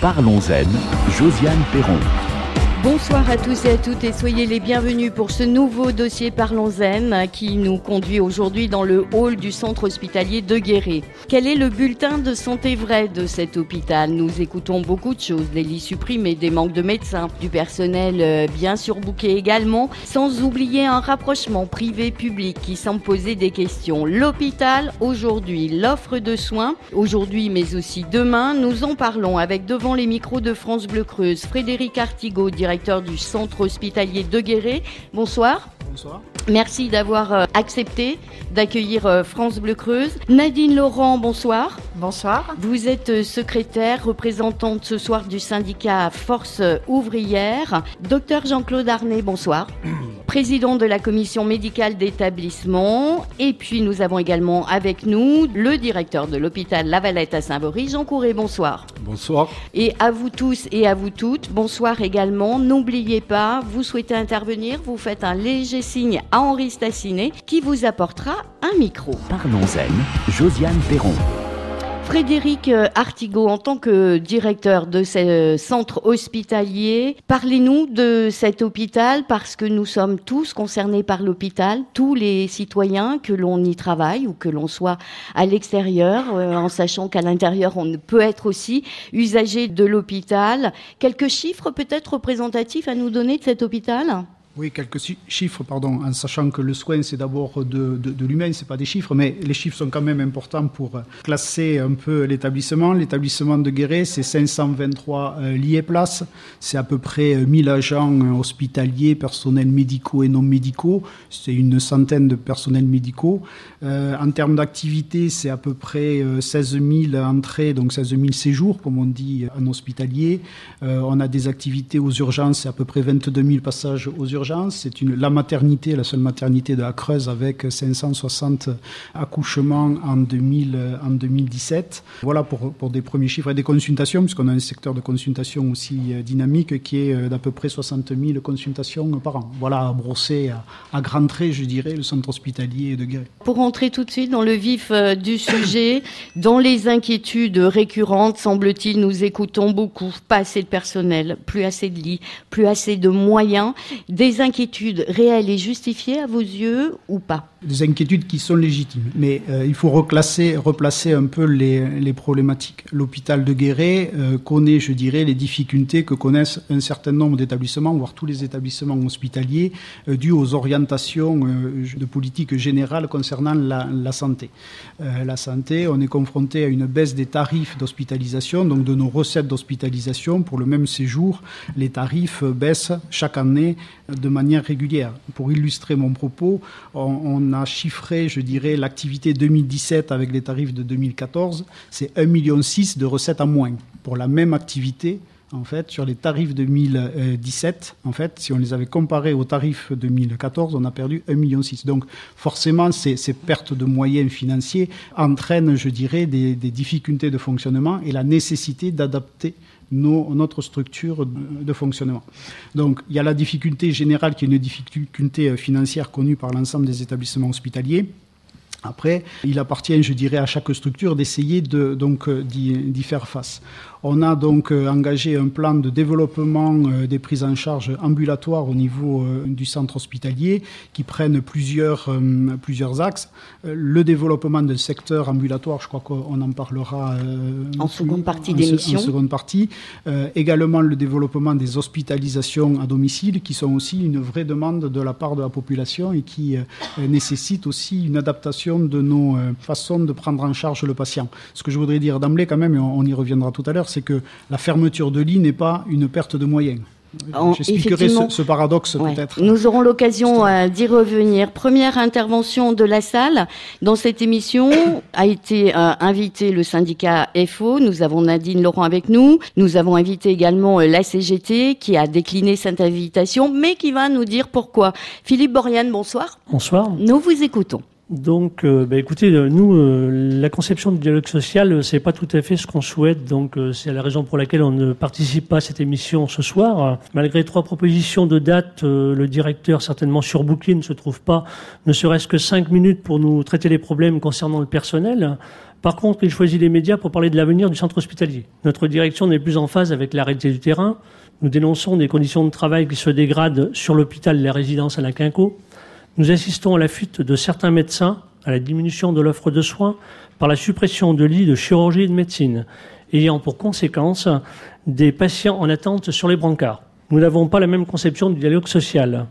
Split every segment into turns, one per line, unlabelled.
Parlons-en, Josiane Perron.
Bonsoir à tous et à toutes et soyez les bienvenus pour ce nouveau dossier Parlons-en qui nous conduit aujourd'hui dans le hall du centre hospitalier de Guéret. Quel est le bulletin de santé vrai de cet hôpital? Nous écoutons beaucoup de choses, des lits supprimés, des manques de médecins, du personnel euh, bien surbooké également, sans oublier un rapprochement privé-public qui semble poser des questions. L'hôpital aujourd'hui, l'offre de soins, aujourd'hui mais aussi demain, nous en parlons avec devant les micros de France Bleu Creuse, Frédéric Artigot, directeur du centre hospitalier de Guéret. Bonsoir.
Bonsoir.
Merci d'avoir euh, accepté d'accueillir euh, France Bleu Creuse. Nadine Laurent, bonsoir.
Bonsoir.
Vous êtes euh, secrétaire, représentante ce soir du syndicat Force ouvrière. Docteur Jean-Claude Arnay, bonsoir. Président de la commission médicale d'établissement. Et puis nous avons également avec nous le directeur de l'hôpital Lavalette à Saint-Vaury, Jean Courret, bonsoir.
Bonsoir.
Et à vous tous et à vous toutes, bonsoir également. N'oubliez pas, vous souhaitez intervenir, vous faites un léger signe à Henri Stassinet qui vous apportera un micro.
Parlons-en, Josiane Perron.
Frédéric euh, Artigot, en tant que directeur de ce centre hospitalier, parlez-nous de cet hôpital parce que nous sommes tous concernés par l'hôpital, tous les citoyens, que l'on y travaille ou que l'on soit à l'extérieur, euh, en sachant qu'à l'intérieur, on peut être aussi usager de l'hôpital. Quelques chiffres peut-être représentatifs à nous donner de cet hôpital?
Oui, quelques chiffres, pardon, en sachant que le soin, c'est d'abord de, de, de l'humain, pas des chiffres, mais les chiffres sont quand même importants pour classer un peu l'établissement. L'établissement de Guéret, c'est 523 euh, lits et places, c'est à peu près 1000 agents euh, hospitaliers, personnels médicaux et non médicaux, c'est une centaine de personnels médicaux. Euh, en termes d'activité, c'est à peu près 16 000 entrées, donc 16 000 séjours, comme on dit en hospitalier. Euh, on a des activités aux urgences, c'est à peu près 22 000 passages aux urgences c'est une, la maternité, la seule maternité de la Creuse avec 560 accouchements en, 2000, en 2017. Voilà pour, pour des premiers chiffres et des consultations, puisqu'on a un secteur de consultation aussi euh, dynamique qui est euh, d'à peu près 60 000 consultations par an. Voilà, à brosser à, à grands traits, je dirais, le centre hospitalier de Guéret.
Pour rentrer tout de suite dans le vif euh, du sujet, dans les inquiétudes récurrentes, semble-t-il, nous écoutons beaucoup. Pas assez de personnel, plus assez de lits, plus assez de moyens. Des inquiétudes réelles et justifiées à vos yeux ou pas?
Des inquiétudes qui sont légitimes, mais euh, il faut reclasser, replacer un peu les, les problématiques. L'hôpital de Guéret euh, connaît, je dirais, les difficultés que connaissent un certain nombre d'établissements, voire tous les établissements hospitaliers, euh, dues aux orientations euh, de politique générale concernant la, santé. La santé, on est confronté à une baisse des tarifs d'hospitalisation, donc de nos recettes d'hospitalisation. Pour le même séjour, les tarifs baissent chaque année de manière régulière. Pour illustrer mon propos, on, on a chiffré, je dirais, l'activité 2017 avec les tarifs de 2014, c'est 1,6 million de recettes en moins. Pour la même activité, en fait, sur les tarifs 2017, en fait, si on les avait comparés aux tarifs 2014, on a perdu 1,6 million. Donc, forcément, ces, pertes de moyens financiers entraînent, je dirais, des difficultés de fonctionnement et la nécessité d'adapter notre structure de, de, fonctionnement. Donc, il y a la difficulté générale qui est une difficulté financière connue par l'ensemble des établissements hospitaliers. Après, il appartient, je dirais, à chaque structure d'essayer de, donc d'y faire face. On a donc euh, engagé un plan de développement euh, des prises en charge ambulatoires au niveau euh, du centre hospitalier qui prennent plusieurs, plusieurs axes. Le développement du secteur ambulatoire, je crois qu'on en parlera
en seconde partie d'émission.
En seconde partie. également le développement des hospitalisations à domicile qui sont aussi une vraie demande de la part de la population et qui nécessitent aussi une adaptation de nos façons de prendre en charge le patient. Ce que je voudrais dire d'emblée quand même, et on y reviendra tout à l'heure, c'est que la fermeture de lit n'est pas une perte de moyens. J'expliquerai ce, ce, paradoxe
ouais.
peut-être.
Nous aurons l'occasion euh, d'y revenir. Première intervention de la salle dans cette émission a été euh, invité le syndicat FO. Nous avons Nadine Laurent avec nous. Nous avons invité également euh, la CGT qui a décliné cette invitation, mais qui va nous dire pourquoi. Philippe Borian, bonsoir.
Bonsoir.
Nous vous écoutons.
Donc, euh, bah, écoutez, euh, nous, euh, la conception du dialogue social, c'est pas tout à fait ce qu'on souhaite. Donc, c'est la raison pour laquelle on ne participe pas à cette émission ce soir. Malgré trois propositions de date, le directeur, certainement surbooké, ne se trouve pas, ne serait-ce que cinq minutes pour nous traiter les problèmes concernant le personnel. Par contre, il choisit les médias pour parler de l'avenir du centre hospitalier. Notre direction n'est plus en phase avec la réalité du terrain. Nous dénonçons des conditions de travail qui se dégradent sur l'hôpital et la résidence à la Quinco. Nous assistons à la fuite de certains médecins, à la diminution de l'offre de soins par la suppression de lits de chirurgie et de médecine, ayant pour conséquence des patients en attente sur les brancards. Nous n'avons pas la même conception du dialogue social.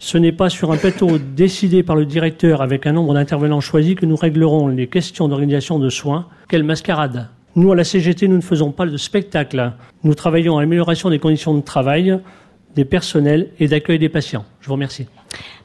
Ce n'est pas sur un plateau décidé par le directeur avec un nombre d'intervenants choisis que nous réglerons les questions d'organisation de soins. Quelle mascarade Nous, à la CGT, nous ne faisons pas de spectacle. Nous travaillons à l'amélioration des conditions de travail, des personnels et d'accueil des patients. Je vous remercie.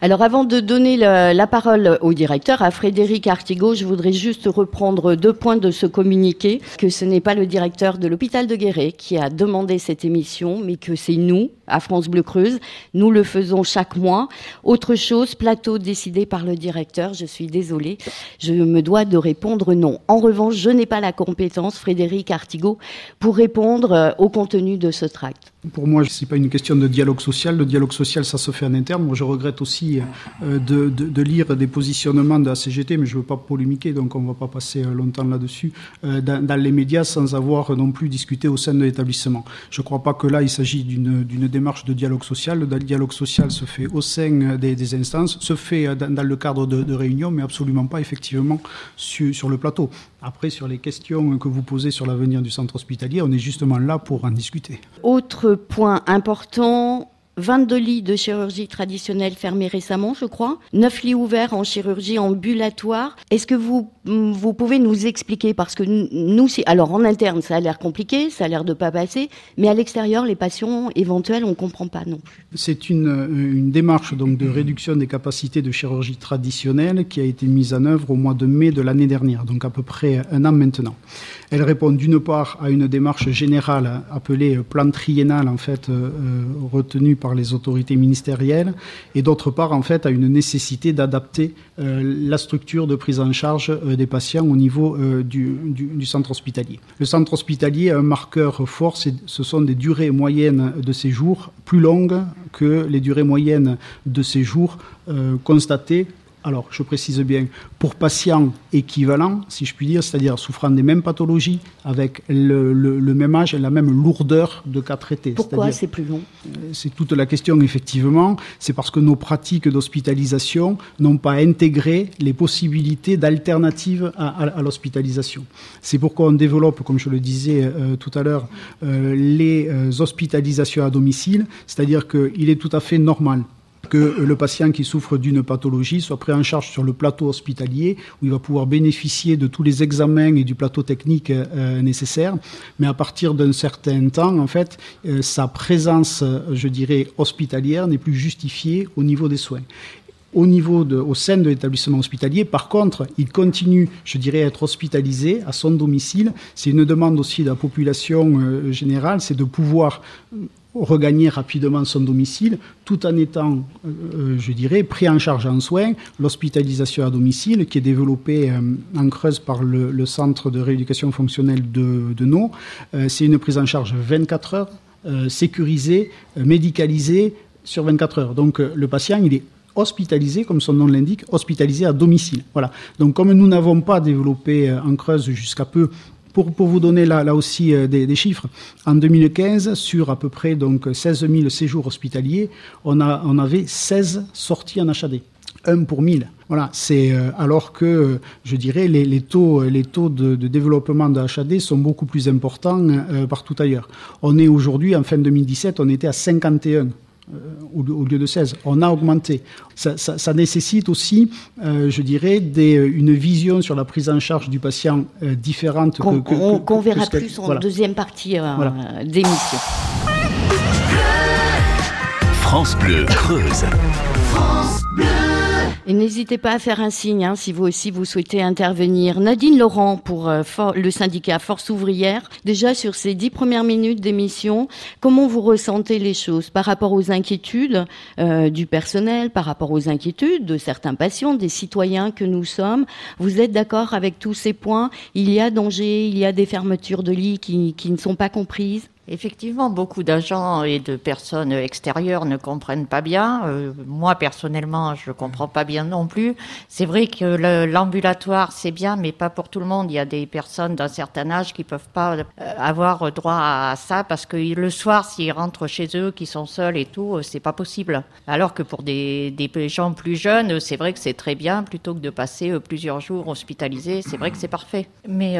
Alors avant de donner la, parole au directeur, à Frédéric Artigot, je voudrais juste reprendre deux points de ce communiqué, que ce n'est pas le directeur de l'hôpital de Guéret qui a demandé cette émission, mais que c'est nous, à France Bleu Creuse. Nous le faisons chaque mois. Autre chose, plateau décidé par le directeur, je suis désolée, je me dois de répondre non. En revanche, je n'ai pas la compétence, Frédéric Artigot, pour répondre euh, au contenu de ce tract.
Pour moi, ce n'est pas une question de dialogue social. Le dialogue social, ça se fait en interne. Moi, je regrette aussi euh, de, lire des positionnements de la CGT, mais je ne veux pas polémiquer, donc on ne va pas passer euh, longtemps là-dessus, euh, dans, les médias sans avoir non plus discuté au sein de l'établissement. Je ne crois pas que là, il s'agit d'une démarche de dialogue social. Le dialogue social se fait au sein des, instances, se fait dans, le cadre de, réunions, mais absolument pas effectivement sur le plateau. Après, sur les questions que vous posez sur l'avenir du centre hospitalier, on est justement là pour en discuter.
Autre point important, 22 lits de chirurgie traditionnelle fermés récemment, je crois. 9 lits ouverts en chirurgie ambulatoire. Est-ce que vous, vous pouvez nous expliquer? Parce que nous, alors en interne, ça a l'air compliqué, ça a l'air de pas passer, mais à l'extérieur, les patients éventuels, on comprend pas non plus.
C'est une, une démarche donc de réduction des capacités de chirurgie traditionnelle qui a été mise en œuvre au mois de mai de l'année dernière, donc à peu près un an maintenant. Elle répond d'une part à une démarche générale appelée plan triennal en fait euh, euh, retenue par les autorités ministérielles et d'autre part en fait à une nécessité d'adapter euh, la structure de prise en charge des patients au niveau du, du, centre hospitalier. Le centre hospitalier a un marqueur fort, ce sont des durées moyennes de séjour plus longues que les durées moyennes de séjour constatées alors je précise bien, pour patients équivalents, si je puis dire, c'est-à-dire souffrant des mêmes pathologies, avec le, même âge et la même lourdeur de cas traités.
Pourquoi c'est plus long?
Euh, C'est toute la question, effectivement. C'est parce que nos pratiques d'hospitalisation n'ont pas intégré les possibilités d'alternatives à, l'hospitalisation. C'est pourquoi on développe, comme je le disais euh, tout à l'heure, euh, les hospitalisations à domicile, c'est-à-dire qu'il est tout à fait normal que le patient qui souffre d'une pathologie soit pris en charge sur le plateau hospitalier, où il va pouvoir bénéficier de tous les examens et du plateau technique euh, nécessaire. Mais à partir d'un certain temps, en fait, euh, sa présence, je dirais, hospitalière n'est plus justifiée au niveau des soins au niveau de, au sein de l'établissement hospitalier. Par contre, il continue, je dirais, à être hospitalisé à son domicile. C'est une demande aussi de la population euh, générale, c'est de pouvoir regagner rapidement son domicile tout en étant, euh, euh, je dirais, pris en charge en soins. L'hospitalisation à domicile, qui est développée euh, en Creuse par le, Centre de rééducation fonctionnelle de, de No, c'est une prise en charge 24 heures, sécurisée, médicalisée sur 24 heures. Donc le patient, il est hospitalisé, comme son nom l'indique, hospitalisé à domicile. Voilà. Donc comme nous n'avons pas développé en Creuse jusqu'à peu pour, vous donner là, aussi euh, des, chiffres, en 2015, sur à peu près donc 16 000 séjours hospitaliers, on, avait 16 sorties en HAD. 1 pour 1000. Voilà, c'est euh, alors que je dirais les, taux, les taux de, développement de HAD sont beaucoup plus importants euh, partout ailleurs. On est aujourd'hui en fin 2017, on était à 51 euh, au, lieu de 16. On a augmenté. Ça, nécessite aussi, euh, je dirais, des, une vision sur la prise en charge du patient euh, différente
qu'on verra plus en deuxième partie d'émission.
France Bleu Creuse. France.
Et n'hésitez pas à faire un signe hein, si vous aussi vous souhaitez intervenir. Nadine Laurent pour euh, le syndicat Force ouvrière. Déjà sur ces dix premières minutes d'émission, comment vous ressentez les choses par rapport aux inquiétudes euh, du personnel, par rapport aux inquiétudes de certains patients, des citoyens que nous sommes? Vous êtes d'accord avec tous ces points? Il y a danger, il y a des fermetures de lits qui, qui ne sont pas comprises?
Effectivement, beaucoup d'agents et de personnes extérieures ne comprennent pas bien. Euh, moi, personnellement, je comprends pas bien non plus. C'est vrai que l'ambulatoire, c'est bien, mais pas pour tout le monde. Il y a des personnes d'un certain âge qui peuvent pas euh, avoir droit à ça parce que le soir, s'ils rentrent chez eux, qui sont seuls et tout, euh, c'est pas possible. Alors que pour des, des gens plus jeunes, c'est vrai que c'est très bien plutôt que de passer plusieurs jours hospitalisés. C'est vrai que c'est parfait. Mais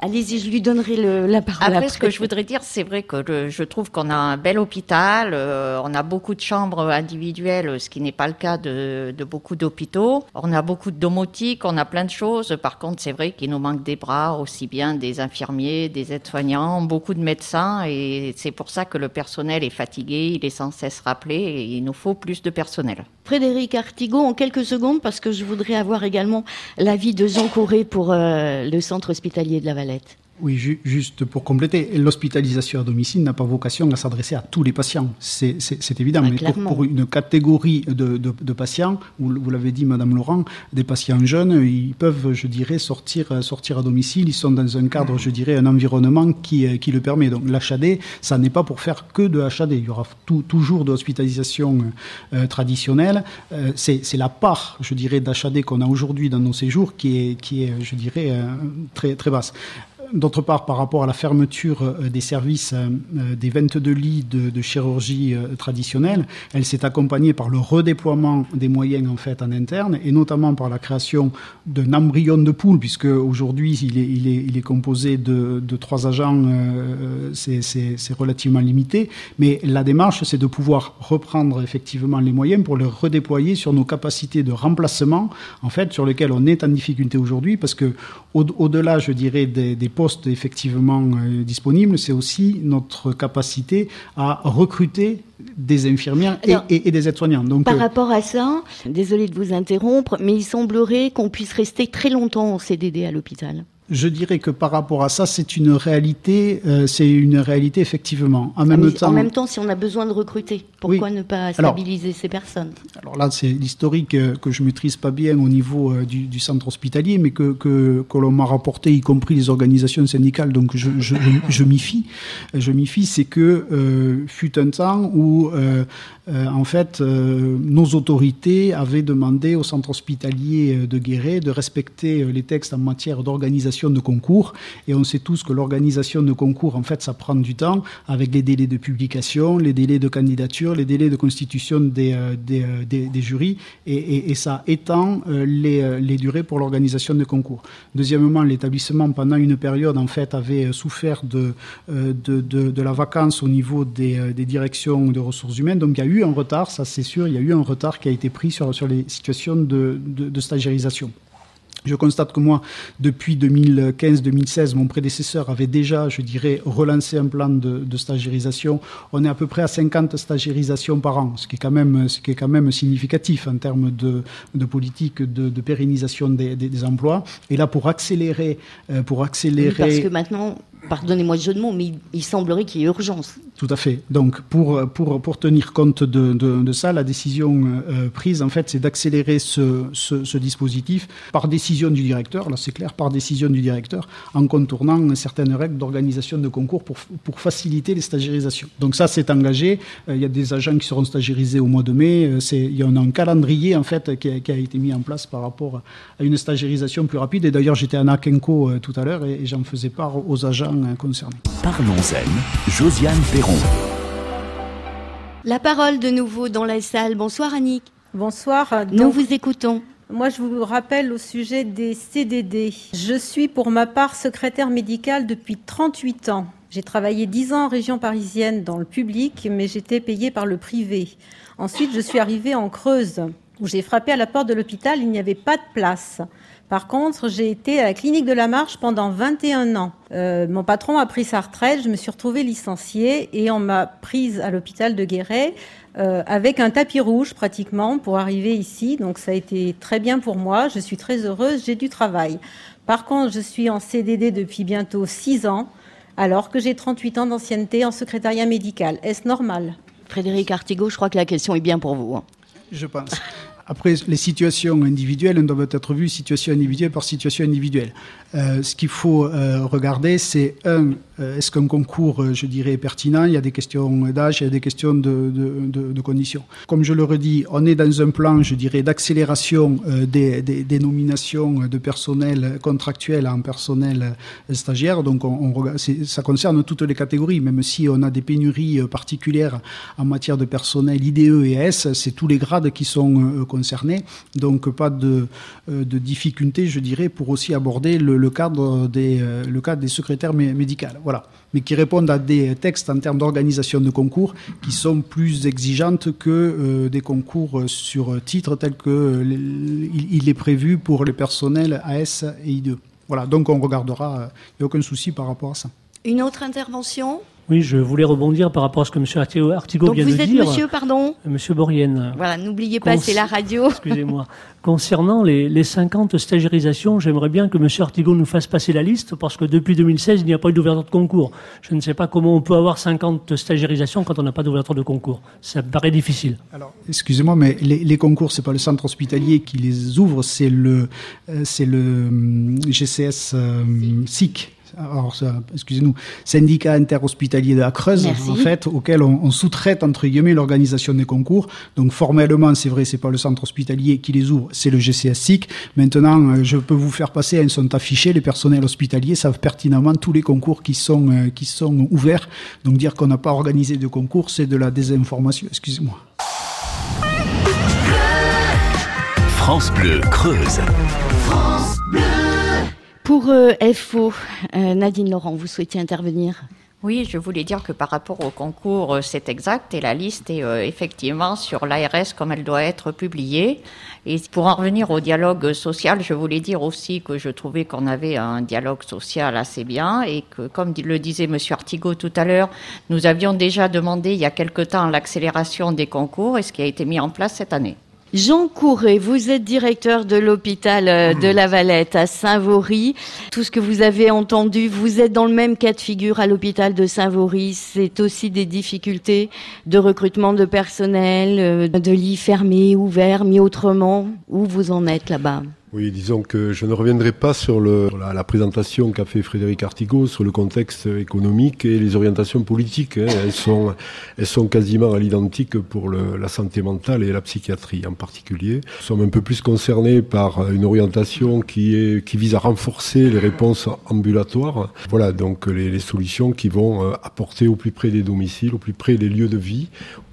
allez-y, je lui donnerai le, la parole.
Après, après, ce que je voudrais dire, c'est vrai que je trouve qu'on a un bel hôpital, euh, on a beaucoup de chambres individuelles, ce qui n'est pas le cas de, beaucoup d'hôpitaux. On a beaucoup de domotique, on a plein de choses. Par contre, c'est vrai qu'il nous manque des bras, aussi bien des infirmiers, des aides-soignants, beaucoup de médecins, et c'est pour ça que le personnel est fatigué, il est sans cesse rappelé, et il nous faut plus de personnel.
Frédéric Artigot, en quelques secondes, parce que je voudrais avoir également l'avis de Jean pour euh, le centre hospitalier de la Valette.
Oui, juste pour compléter, l'hospitalisation à domicile n'a pas vocation à s'adresser à tous les patients. C'est évident,
ah,
mais pour, une catégorie de, patients, vous, vous l'avez dit, Madame Laurent, des patients jeunes, ils peuvent, je dirais, sortir, sortir à domicile. Ils sont dans un cadre, je dirais, un environnement qui, qui le permet. Donc l'HAD, ça n'est pas pour faire que de HAD. Il y aura toujours de l'hospitalisation euh, traditionnelle. Euh, C'est la part, je dirais, d'HAD qu'on a aujourd'hui dans nos séjours qui est, qui est je dirais, euh, très, très basse. D'autre part, par rapport à la fermeture euh, des services euh, euh, des 22 lits de, chirurgie traditionnelle, elle s'est accompagnée par le redéploiement des moyens en fait en interne et notamment par la création d'un embryon de poule, puisque aujourd'hui il est, composé de, trois agents, c'est relativement limité. Mais la démarche, c'est de pouvoir reprendre effectivement les moyens pour les redéployer sur nos capacités de remplacement, en fait, sur lesquelles on est en difficulté aujourd'hui, parce que au-delà, je dirais, des postes effectivement euh, disponibles, c'est aussi notre capacité à recruter des infirmières et, des aides-soignants.
Donc, par euh, rapport à ça, désolé de vous interrompre, mais il semblerait qu'on puisse rester très longtemps en CDD à l'hôpital.
Je dirais que par rapport à ça, c'est une réalité, euh, c'est une réalité effectivement.
En même, temps, en même temps, si on a besoin de recruter, pourquoi ne pas stabiliser ces personnes?
Alors là, c'est l'historique euh, que je maîtrise pas bien au niveau euh, du, centre hospitalier, mais que, que, que l'on m'a rapporté, y compris les organisations syndicales, donc je, je, je m'y fie. Je m'y fie, c'est que fut un temps où euh, en fait, nos autorités avaient demandé au centre hospitalier de Guéret de respecter les textes en matière d'organisation de concours. Et on sait tous que l'organisation de concours, en fait, ça prend du temps avec les délais de publication, les délais de candidature, les délais de constitution des, des, des, jurys. Et, ça étend les, les durées pour l'organisation de concours. Deuxièmement, l'établissement, pendant une période, en fait, avait souffert de, de, de, de la vacance au niveau des, des directions de ressources humaines. Donc, il y a eu un retard, ça c'est sûr, il y a eu un retard qui a été pris sur, sur les situations de, de, stagiarisation. Je constate que moi, depuis 2015-2016, mon prédécesseur avait déjà, je dirais, relancé un plan de, de, stagiarisation. On est à peu près à 50 stagiarisations par an, ce qui est quand même, ce qui est quand même significatif en termes de, de politique de, de pérennisation des, des, des, emplois. Et là, pour accélérer, euh, pour accélérer.
parce que maintenant, pardonnez-moi le jeu de mots, mais il, semblerait qu'il y ait urgence.
Tout à fait. Donc, pour, pour, pour tenir compte de, de, ça, la décision euh, prise, en fait, c'est d'accélérer ce, ce, dispositif par décision du directeur, là c'est clair, par décision du directeur, en contournant certaines règles d'organisation de concours pour, pour faciliter les stagiarisations. Donc ça, c'est engagé. Euh, il y a des agents qui seront stagiarisés au mois de mai. Euh, il y en a un calendrier, en fait, qui a, été mis en place par rapport à une stagiarisation plus rapide. Et d'ailleurs, j'étais à Nakenko tout à l'heure et j'en faisais part aux agents concernés.
Parlons-en, Josiane Perron.
La parole de nouveau dans la salle. Bonsoir Annick.
Bonsoir.
Nous vous écoutons.
Moi, je vous rappelle au sujet des CDD. Je suis pour ma part secrétaire médicale depuis 38 ans. J'ai travaillé 10 ans en région parisienne dans le public, mais j'étais payée par le privé. Ensuite, je suis arrivée en Creuse, où j'ai frappé à la porte de l'hôpital. Il n'y avait pas de place. Par contre, j'ai été à la clinique de la Marche pendant 21 ans. Euh, mon patron a pris sa retraite, je me suis retrouvée licenciée et on m'a prise à l'hôpital de Guéret euh, avec un tapis rouge pratiquement pour arriver ici. Donc ça a été très bien pour moi. Je suis très heureuse, j'ai du travail. Par contre, je suis en CDD depuis bientôt 6 ans alors que j'ai 38 ans d'ancienneté en secrétariat médical. Est-ce normal?
Frédéric Artigot, je crois que la question est bien pour vous. Hein.
Je pense. Après, les situations individuelles doivent être vues situation individuelle par situation individuelle. Euh, ce qu'il faut euh, regarder, c'est un, est-ce qu'un concours, euh, je dirais, est pertinent? Il y a des questions d'âge, il y a des questions de, conditions. Comme je le redis, on est dans un plan, je dirais, d'accélération euh, des, nominations de personnel contractuel en personnel stagiaire. Donc, on, ça concerne toutes les catégories, même si on a des pénuries particulières en matière de personnel IDE et S, c'est tous les grades qui sont concernés. Donc, pas de, de difficulté, je dirais, pour aussi aborder le, cadre, des, le cadre des secrétaires médicaux voilà, mais qui répondent à des textes en termes d'organisation de concours qui sont plus exigeantes que euh, des concours sur titre tels que euh, il est prévu pour les personnels AS et I2. Voilà, donc on regardera, il n'y a aucun souci par rapport à ça.
Une autre intervention?
Oui, je voulais rebondir par rapport à ce que M. Artigo vient de dire.
Vous êtes monsieur, pardon
Monsieur Borienne.
Voilà, n'oubliez pas, c'est la radio.
Excusez-moi. Concernant les, les 50 stagiarisations, j'aimerais bien que M. Artigo nous fasse passer la liste parce que depuis 2016, il n'y a pas eu d'ouverture de concours. Je ne sais pas comment on peut avoir 50 stagiarisations quand on n'a pas d'ouverture de concours. Ça me paraît difficile.
Alors, excusez-moi, mais les, les concours, c'est pas le centre hospitalier qui les ouvre, c'est le, euh, c'est le hum, GCS euh, SIC alors, excusez-nous, syndicat interhospitalier de la Creuse, Merci. en fait, auquel on, on sous-traite, entre guillemets, l'organisation des concours. Donc, formellement, c'est vrai, c'est pas le centre hospitalier qui les ouvre, c'est le GCSIC. Maintenant, euh, je peux vous faire passer, ils sont affichés, les personnels hospitaliers savent pertinemment tous les concours qui sont, euh, qui sont ouverts. Donc, dire qu'on n'a pas organisé de concours, c'est de la désinformation, excusez-moi.
France Bleu Creuse. France Bleu.
Pour euh, FO, euh, Nadine Laurent, vous souhaitiez intervenir?
Oui, je voulais dire que par rapport au concours, euh, c'est exact et la liste est effectivement sur l'ARS comme elle doit être publiée. Et pour en revenir au dialogue social, je voulais dire aussi que je trouvais qu'on avait un dialogue social assez bien et que, comme le disait Monsieur Artigot tout à l'heure, nous avions déjà demandé il y a quelque temps l'accélération des concours et ce qui a été mis en place cette année.
Jean Courret, vous êtes directeur de l'hôpital euh, de la Valette à Saint-Vaury. Tout ce que vous avez entendu, vous êtes dans le même cas de figure à l'hôpital de Saint-Vaury. C'est aussi des difficultés de recrutement de personnel, euh, de lits fermés, ouverts, mis autrement. Où vous en êtes là-bas?
Oui, disons que je ne reviendrai pas sur la, présentation qu'a fait Frédéric Artigot sur le contexte économique et les orientations politiques. Hein. Elles, sont, elles sont quasiment à l'identique pour la santé mentale et la psychiatrie en particulier. Nous sommes un peu plus concernés par une orientation qui, vise à renforcer les réponses ambulatoires. Voilà donc les, solutions qui vont euh, apporter au plus près des domiciles, au plus près des lieux de vie,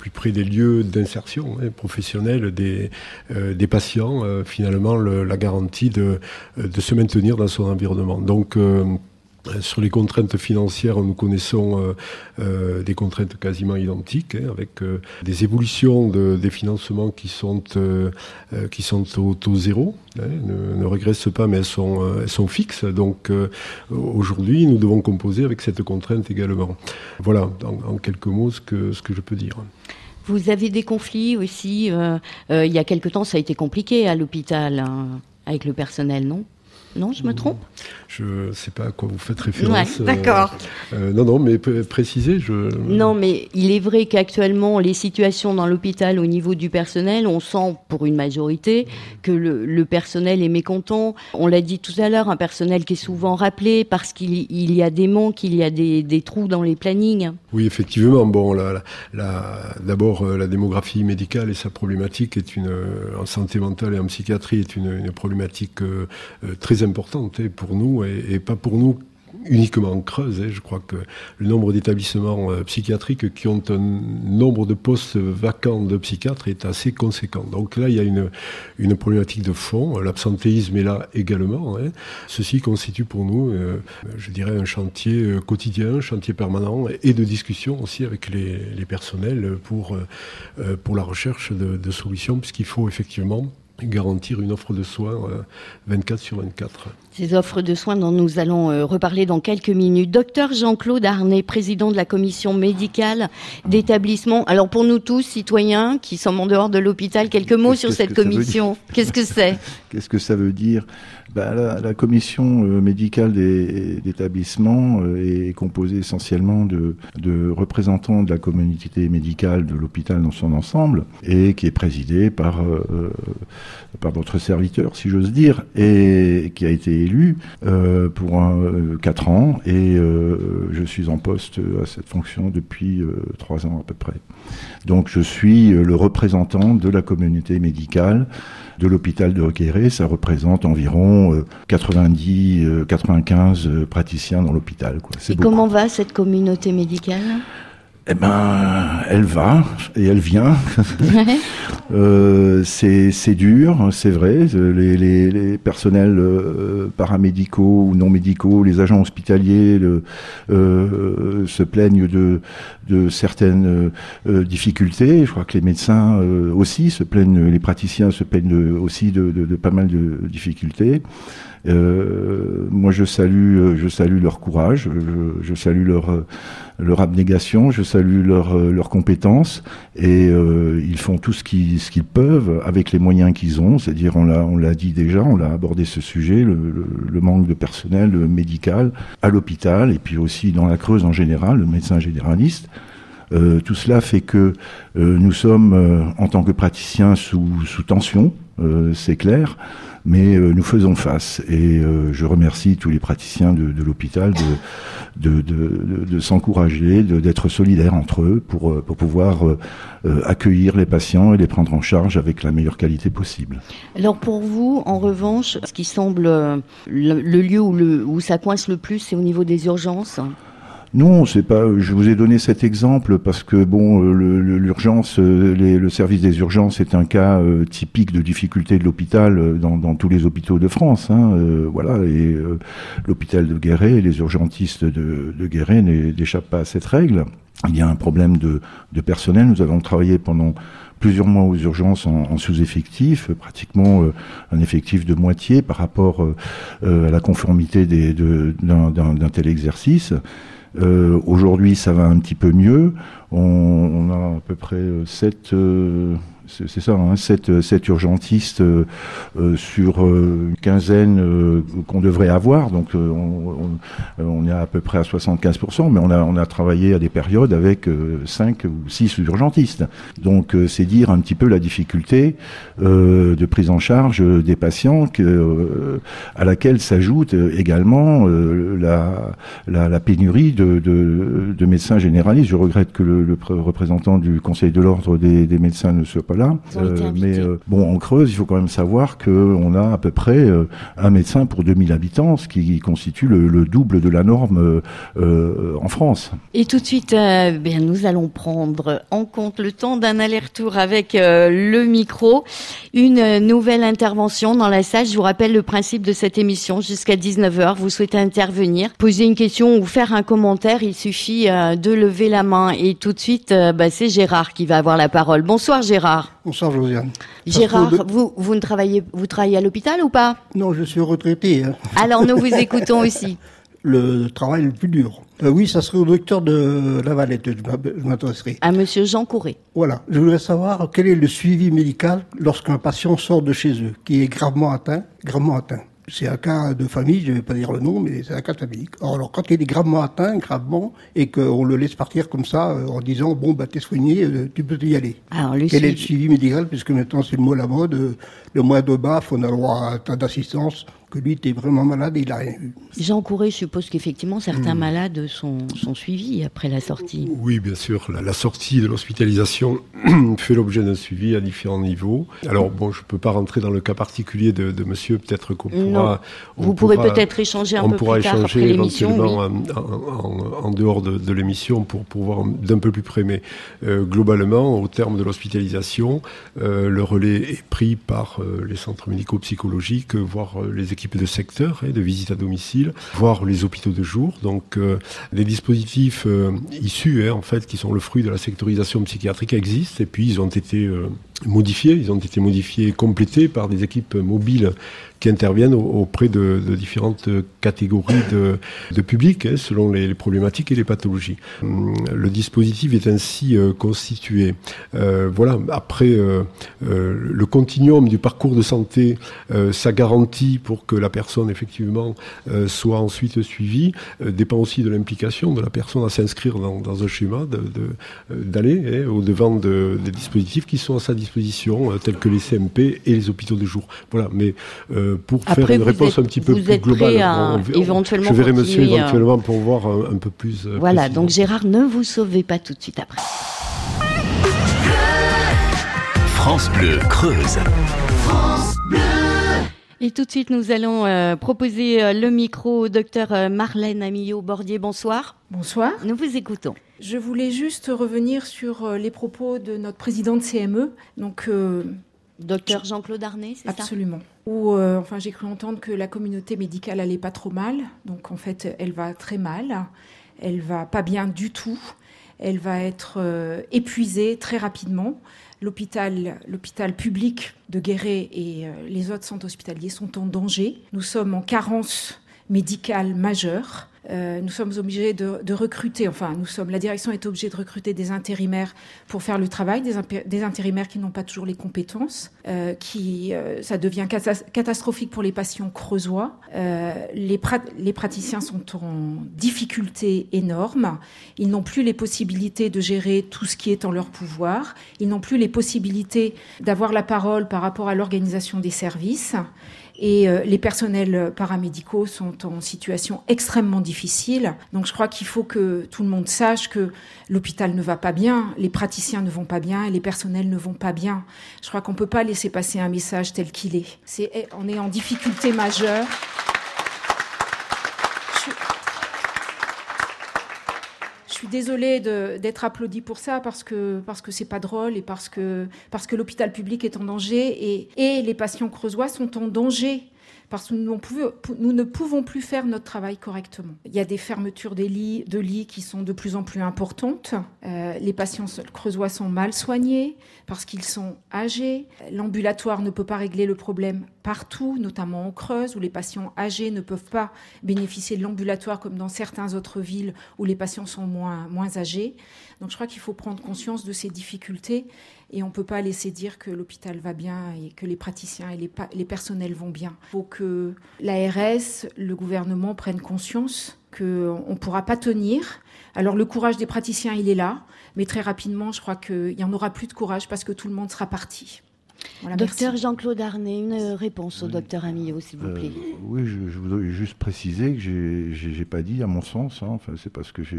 près des lieux d'insertion hein, professionnelle des, euh, des patients. Euh, finalement, le, la garantie de, de se maintenir dans son environnement. Donc, euh, sur les contraintes financières, nous connaissons euh, euh, des contraintes quasiment identiques, hein, avec euh, des évolutions de, des financements qui sont euh, qui sont au taux zéro, hein, ne, ne, régressent pas, mais elles sont fixes. Donc aujourd'hui, nous devons composer avec cette contrainte également. Voilà, en, en, quelques mots, ce que ce que je peux dire.
Vous avez des conflits aussi. il y a quelque temps, ça a été compliqué à l'hôpital. Hein avec le personnel, non? Non, je me trompe
Je ne sais pas à quoi vous faites référence.
Ouais, D'accord.
Euh, euh, non, non, mais préciser, je...
Non, mais il est vrai qu'actuellement, les situations dans l'hôpital au niveau du personnel, on sent pour une majorité que le, le personnel est mécontent. On l'a dit tout à l'heure, un personnel qui est souvent rappelé parce qu'il y a des manques, il y a des, des, trous dans les plannings.
Oui, effectivement. Bon, la, la, la d'abord, euh, la démographie médicale et sa problématique est une, en santé mentale et en psychiatrie, est une, une problématique euh, très importante hein, pour nous et, pas pour nous uniquement en Creuse. Hein. Je crois que le nombre d'établissements euh, psychiatriques qui ont un nombre de postes vacants de psychiatres est assez conséquent. Donc là, il y a une, une problématique de fond. L'absentéisme est là également. Hein. Ceci constitue pour nous, euh, je dirais, un chantier euh, quotidien, un chantier permanent et de discussion aussi avec les, personnels pour, pour la recherche de solutions, puisqu'il faut effectivement garantir une offre de soins 24 sur 24.
Ces offres de soins dont nous allons reparler dans quelques minutes. Docteur Jean-Claude Arnay, président de la commission médicale d'établissement. Alors pour nous tous, citoyens qui sommes en dehors de l'hôpital, quelques mots sur cette commission. Qu'est-ce que c'est
Qu'est-ce que ça veut dire? Bah, la, la, commission euh, médicale d'établissement euh, est composée essentiellement de, de, représentants de la communauté médicale de l'hôpital dans son ensemble et qui est présidée par, euh, par votre serviteur, si j'ose dire, et qui a été élu euh, pour un, 4 ans et je suis en poste à cette fonction depuis 3 ans à peu près. Donc je suis le représentant de la communauté médicale de l'hôpital de Guéret. Ça représente environ 90, euh, 95 euh, euh, praticiens dans l'hôpital.
Et comment va cette communauté médicale?
Eh ben, elle va et elle vient. euh, c'est dur, c'est vrai. Les, les, les personnels euh, paramédicaux ou non médicaux, les agents hospitaliers le, euh, se plaignent de, de certaines euh, difficultés. Je crois que les médecins aussi se plaignent, les praticiens se plaignent aussi de, de, de, pas mal de difficultés. Euh, moi, je salue, euh, je salue leur courage, je, salue leur euh, leur abnégation, je salue leur leur compétence et ils font tout ce qu'ils peuvent avec les moyens qu'ils ont. C'est-à-dire, on l'a dit déjà, on l'a abordé ce sujet, le, manque de personnel médical à l'hôpital et puis aussi dans la Creuse en général, le médecin généraliste. Tout cela fait que nous sommes, en tant que praticiens, sous tension, c'est clair mais euh, nous faisons face. Et euh, je remercie tous les praticiens de, de l'hôpital de, de, de, s'encourager, d'être solidaires entre eux pour, euh, pour pouvoir accueillir les patients et les prendre en charge avec la meilleure qualité possible.
Alors pour vous, en revanche, ce qui semble le, le lieu où, le, où ça coince le plus, c'est au niveau des urgences?
Non, c'est pas. Je vous ai donné cet exemple parce que bon, euh, l'urgence, euh, le service des urgences est un cas euh, typique de difficulté de l'hôpital dans, tous les hôpitaux de France. Hein, voilà, et l'hôpital de Guéret, les urgentistes de, Guéret n'échappent pas à cette règle. Il y a un problème de, personnel. Nous avons travaillé pendant plusieurs mois aux urgences en, sous-effectif, pratiquement un effectif de moitié par rapport à la conformité d'un tel exercice. Euh, Aujourd'hui, ça va un petit peu mieux. On, a à peu près 7, euh, c'est ça, hein, 7, 7 urgentistes euh, sur une quinzaine euh, qu'on devrait avoir. Donc euh, on, on, on, est à peu près à 75%, mais on a, on a travaillé à des périodes avec 5 ou 6 urgentistes. Donc c'est dire un petit peu la difficulté de prise en charge des patients que, à laquelle s'ajoute également la, la, la, pénurie de, de, de, médecins généralistes. Je regrette que le, le représentant du Conseil de l'ordre des, des médecins ne soit pas là.
Euh,
mais euh, bon, en Creuse, il faut quand même savoir qu'on a à peu près euh, un médecin pour 2000 habitants, ce qui constitue le, le double de la norme en France.
Et tout de suite, bien, nous allons prendre en compte le temps d'un aller-retour avec le micro. Une nouvelle intervention dans la salle. Je vous rappelle le principe de cette émission. Jusqu'à 19h, vous souhaitez intervenir, poser une question ou faire un commentaire, il suffit de lever la main. Et tout de suite, bah, c'est Gérard qui va avoir la parole. Bonsoir Gérard.
Bonsoir Josiane.
Gérard, de... vous, vous, ne travaillez, vous travaillez à l'hôpital ou pas?
Non, je suis retraité. Hein.
Alors nous vous écoutons aussi.
Le travail le plus dur. Euh, oui, ça serait au docteur de la Valette, je m'adresserai.
À monsieur Jean Courret.
Voilà. Je voudrais savoir quel est le suivi médical lorsqu'un patient sort de chez eux, qui est gravement atteint, gravement atteint c'est un cas de famille, je ne vais pas dire le nom, mais c'est un cas de famille. Or, alors, quand il est gravement atteint, gravement, et qu'on le laisse partir comme ça, euh, en disant, bon, bah, t'es soigné, euh, tu peux y aller.
Alors,
Quel suivi... est le suivi médical, puisque maintenant c'est le mot à la mode, euh, le mois de baf, on a le droit à un tas d'assistance, que lui était vraiment malade et il eu.
Jean Courret suppose qu'effectivement certains mmh. malades sont, sont, suivis après la sortie.
Oui, bien sûr. La, la sortie de l'hospitalisation fait l'objet d'un suivi à différents niveaux. Alors bon, je ne peux pas rentrer dans le cas particulier de, de monsieur, peut-être qu'on pourra...
On Vous pourrez peut-être échanger un
on
peu
pourra
plus tard
échanger
après
éventuellement
oui.
en, en, en, dehors de, de l'émission pour, pour voir d'un peu plus près. Mais euh, globalement, au terme de l'hospitalisation, euh, le relais est pris par euh, les centres médico-psychologiques, voire euh, les équipes de secteur et de visite à domicile, voire les hôpitaux de jour. Donc euh, les dispositifs euh, issus, hein, en fait, qui sont le fruit de la sectorisation psychiatrique existent et puis ils ont été euh, modifiés. Ils ont été modifiés, complétés par des équipes mobiles qui interviennent auprès de, différentes catégories de, de public hein, selon les, problématiques et les pathologies. Hum, le dispositif est ainsi euh, constitué. Euh, voilà. Après, euh, le continuum du parcours de santé, ça garantit pour que la personne effectivement soit ensuite suivie, dépend aussi de l'implication de la personne à s'inscrire dans, un schéma, d'aller de, hein, au devant de, des dispositifs qui sont à sa disposition, tels que les CMP et les hôpitaux de jour. Voilà. Mais pour faire une réponse un petit peu plus globale.
À, éventuellement
je verrai monsieur euh, éventuellement pour voir un, peu plus.
Euh, voilà, donc Gérard, ne vous sauvez pas tout de suite après.
France Bleu Creuse. France Bleu.
Et tout de suite, nous allons euh, proposer le micro au docteur Marlène Amillot-Bordier. Bonsoir.
Bonsoir.
Nous vous écoutons.
Je voulais juste revenir sur les propos de notre président de CME. Donc,
Docteur Jean-Claude Arnay, c'est
ça? Absolument. Ou euh, enfin, j'ai cru entendre que la communauté médicale allait pas trop mal. Donc en fait, elle va très mal. Elle va pas bien du tout. Elle va être euh, épuisée très rapidement. L'hôpital, l'hôpital public de Guéret et euh, les autres centres hospitaliers sont en danger. Nous sommes en carence médicale majeure. Euh, nous sommes obligés de, recruter, enfin, nous sommes, la direction est obligée de recruter des intérimaires pour faire le travail, des, intérimaires qui n'ont pas toujours les compétences, euh, qui, euh, ça devient catastrophique pour les patients creusois. les, les praticiens sont en difficulté énorme. Ils n'ont plus les possibilités de gérer tout ce qui est en leur pouvoir. Ils n'ont plus les possibilités d'avoir la parole par rapport à l'organisation des services. Et euh, les personnels paramédicaux sont en situation extrêmement difficile. Donc je crois qu'il faut que tout le monde sache que l'hôpital ne va pas bien, les praticiens ne vont pas bien et les personnels ne vont pas bien. Je crois qu'on ne peut pas laisser passer un message tel qu'il est. C'est, on est en difficulté majeure. Suis désolée d'être applaudie pour ça parce que parce que c'est pas drôle et parce que parce que l'hôpital public est en danger et, et les patients creusois sont en danger parce que nous, ne pouvons plus faire notre travail correctement. Il y a des fermetures de lits qui sont de plus en plus importantes. Euh, les patients creusois sont mal soignés parce qu'ils sont âgés. L'ambulatoire ne peut pas régler le problème partout, notamment en Creuse, où les patients âgés ne peuvent pas bénéficier de l'ambulatoire comme dans certaines autres villes où les patients sont moins, moins âgés. Donc je crois qu'il faut prendre conscience de ces difficultés et on ne peut pas laisser dire que l'hôpital va bien et que les praticiens et les, les personnels vont bien. Il faut que l'ARS, le gouvernement prennent conscience qu'on ne pourra pas tenir. Alors le courage des praticiens, il est là, mais très rapidement, je crois qu'il n'y en aura plus de courage parce que tout le monde sera parti
docteur Jean-Claude Arnay, une réponse au docteur Amillot, s'il vous plaît. Euh,
oui, je, voudrais juste préciser que j'ai pas dit, à mon sens, hein, enfin, c'est parce que j'ai,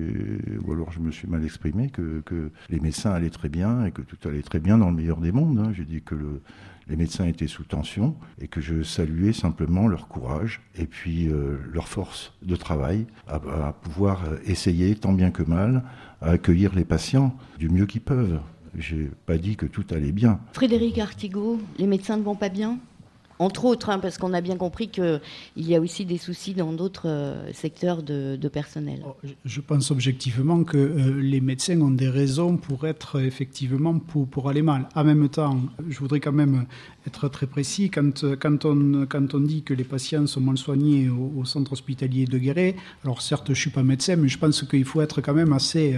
ou alors je me suis mal exprimé, que, les médecins allaient très bien et que tout allait très bien dans le meilleur des mondes. Hein. J'ai dit que les médecins étaient sous tension et que je saluais simplement leur courage et puis euh, leur force de travail à, à pouvoir essayer, tant bien que mal, à accueillir les patients du mieux qu'ils peuvent. J'ai pas dit que tout allait bien.
Frédéric Artigot, les médecins ne vont pas bien? Entre autres, hein, parce qu'on a bien compris qu'il y a aussi des soucis dans d'autres euh, secteurs de, personnel. Oh,
je pense objectivement que euh, les médecins ont des raisons pour être effectivement pour, pour aller mal. En même temps, je voudrais quand même être très précis. Quand, quand, on, quand on dit que les patients sont mal soignés au, centre hospitalier de Guéret, alors certes, je ne suis pas médecin, mais je pense qu'il faut être quand même assez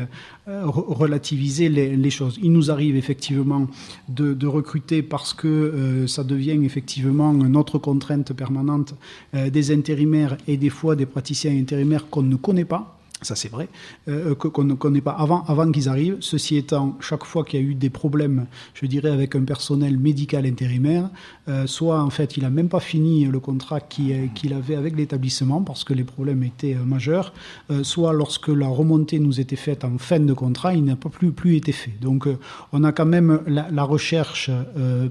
euh, relativiser les, choses. Il nous arrive effectivement de, recruter parce que euh, ça devient effectivement notre contrainte permanente euh, des intérimaires et des fois des praticiens intérimaires qu'on ne connaît pas ça, c'est vrai, euh, qu'on ne connaît pas avant, qu'ils arrivent. Ceci étant, chaque fois qu'il y a eu des problèmes, je dirais, avec un personnel médical intérimaire, euh, soit en fait, il n'a même pas fini le contrat qu'il avait avec l'établissement parce que les problèmes étaient euh, majeurs, soit lorsque la remontée nous était faite en fin de contrat, il n'a pas plus, été fait. Donc, on a quand même la, la recherche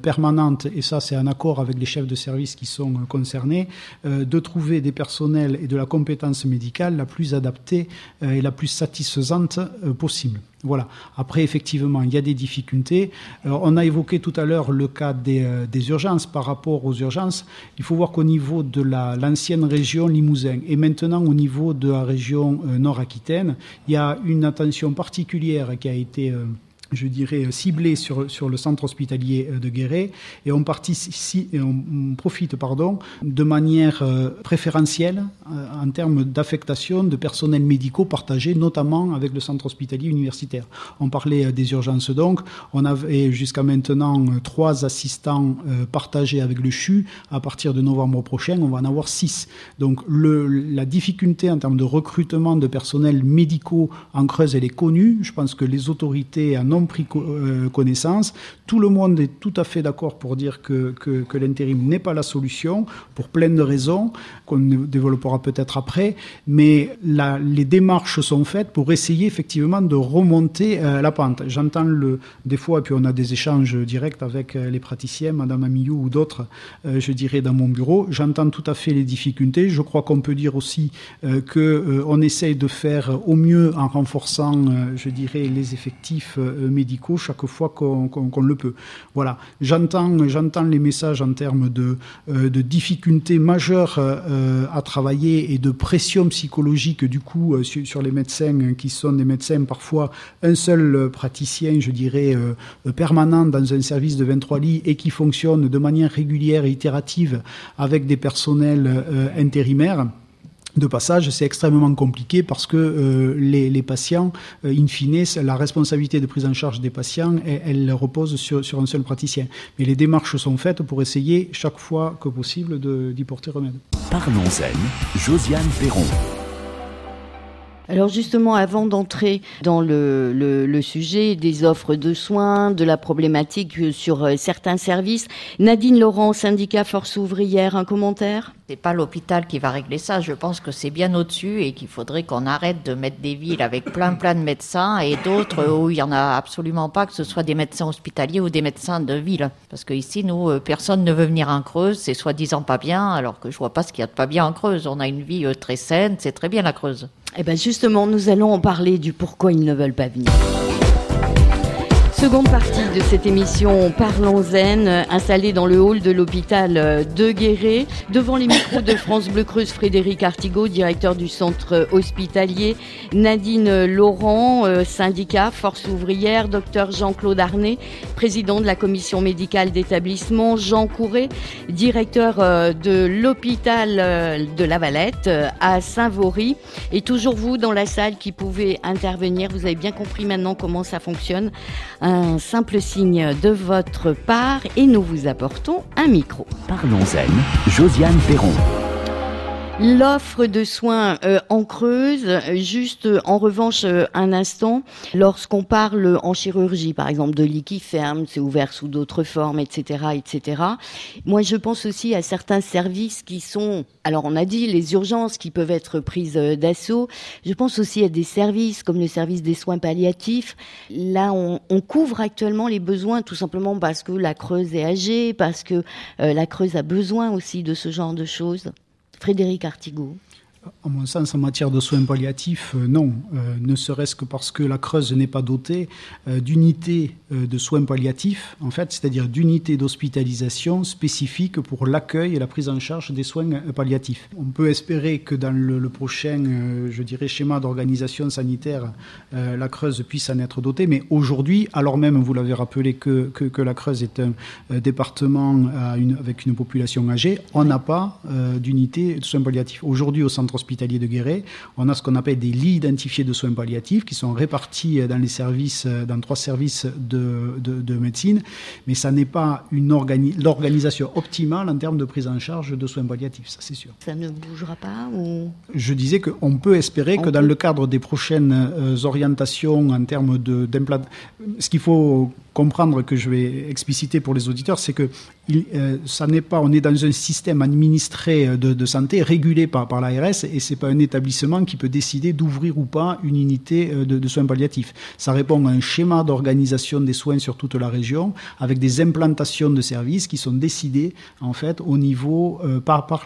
permanente, et ça, c'est un accord avec les chefs de service qui sont concernés, de trouver des personnels et de la compétence médicale la plus adaptée et la plus satisfaisante euh, possible. Voilà. Après, effectivement, il y a des difficultés. Euh, on a évoqué tout à l'heure le cas des, urgences. Par rapport aux urgences, il faut voir qu'au niveau de l'ancienne région Limousin et maintenant au niveau de la région Nord-Aquitaine, il y a une attention particulière qui a été je dirais, ciblé sur, sur le centre hospitalier de Guéret et on, participe, et on profite pardon, de manière euh, préférentielle euh, en termes d'affectation de personnels médicaux partagés, notamment avec le centre hospitalier universitaire. On parlait euh, des urgences donc, on avait jusqu'à maintenant trois assistants partagés avec le CHU. À partir de novembre prochain, on va en avoir six. Donc la difficulté en termes de recrutement de personnels médicaux en Creuse, elle est connue. Je pense que les autorités en pris connaissance. Tout le monde est tout à fait d'accord pour dire que, l'intérim n'est pas la solution, pour plein de raisons qu'on développera peut-être après, mais les démarches sont faites pour essayer effectivement de remonter euh, la pente. J'entends des fois, et puis on a des échanges directs avec euh, les praticiens, Madame Amillou ou d'autres, euh, je dirais, dans mon bureau. J'entends tout à fait les difficultés. Je crois qu'on peut dire aussi euh, qu'on euh, essaye de faire au mieux en renforçant, je dirais, les effectifs médicaux chaque fois qu'on qu qu le peut. Voilà. J'entends, les messages en termes de, de difficultés majeures à travailler et de pression psychologique du coup sur, sur les médecins qui sont des médecins parfois un seul praticien, je dirais, permanent dans un service de 23 lits et qui fonctionne de manière régulière et itérative avec des personnels euh, intérimaires de passage, c'est extrêmement compliqué parce que euh, les, patients, euh, in fine, la responsabilité de prise en charge des patients, elle, repose sur, sur, un seul praticien. Mais les démarches sont faites pour essayer, chaque fois que possible, d'y porter remède.
Parlons-en, Josiane Perron.
Alors justement, avant d'entrer dans le, le, le, sujet des offres de soins, de la problématique sur euh, certains services, Nadine Laurent, syndicat Force ouvrière, un commentaire?
C'est pas l'hôpital qui va régler ça. Je pense que c'est bien au-dessus et qu'il faudrait qu'on arrête de mettre des villes avec plein plein de médecins et d'autres où il y en a absolument pas, que ce soit des médecins hospitaliers ou des médecins de ville. Parce que ici, nous, euh, personne ne veut venir en Creuse. C'est soi-disant pas bien, alors que je vois pas ce qu'il y a de pas bien en Creuse. On a une vie euh, très saine, c'est très bien la Creuse.
Eh bien justement, nous allons en parler du pourquoi ils ne veulent pas venir. Seconde partie de cette émission Parlons Zen, installée dans le hall de l'hôpital de Guéret, devant les micros de France Bleu Creuse, Frédéric Artigot, directeur du centre hospitalier, Nadine Laurent, syndicat Force ouvrière, docteur Jean-Claude Arnay, président de la commission médicale d'établissement, Jean Courret, directeur de l'hôpital de la Valette à Saint-Vaury, et toujours vous dans la salle qui pouvez intervenir. Vous avez bien compris maintenant comment ça fonctionne un simple signe de votre part et nous vous apportons un micro.
Parlons-en, Josiane Perron.
L'offre de soins euh, en creuse, juste en revanche euh, un instant, lorsqu'on parle en chirurgie, par exemple de lits qui ferment, c'est ouvert sous d'autres formes, etc., etc. Moi, je pense aussi à certains services qui sont, alors on a dit les urgences qui peuvent être prises d'assaut. Je pense aussi à des services comme le service des soins palliatifs. Là, on, on couvre actuellement les besoins tout simplement parce que la Creuse est âgée, parce que euh, la Creuse a besoin aussi de ce genre de choses. Frédéric Artigot.
À mon sens, en matière de soins palliatifs, euh, non. Euh, ne serait-ce que parce que la Creuse n'est pas dotée euh, d'unités de soins palliatifs, en fait, c'est-à-dire d'unités d'hospitalisation spécifiques pour l'accueil et la prise en charge des soins palliatifs. On peut espérer que dans le, prochain, je dirais, schéma d'organisation sanitaire, la Creuse puisse en être dotée. Mais aujourd'hui, alors même, vous l'avez rappelé, que, que, la Creuse est un département avec une population âgée, on n'a pas d'unité de soins palliatifs. Aujourd'hui, au centre hospitalier de Guéret, on a ce qu'on appelle des lits identifiés de soins palliatifs qui sont répartis dans les services, dans trois services de, de, de médecine, mais ça n'est pas une organi l'organisation optimale en termes de prise en charge de soins palliatifs, ça c'est sûr.
Ça ne bougera pas ou...
Je disais qu'on peut espérer on que peut... dans le cadre des prochaines euh, orientations en termes d'implant, ce qu'il faut comprendre que je vais expliciter pour les auditeurs, c'est que euh, ça n'est pas, on est dans un système administré de, de santé régulé par, par l'ARS et c'est pas un établissement qui peut décider d'ouvrir ou pas une unité euh, de, soins palliatifs. Ça répond à un schéma d'organisation des soins sur toute la région avec des implantations de services qui sont décidées en fait au niveau euh, par, par,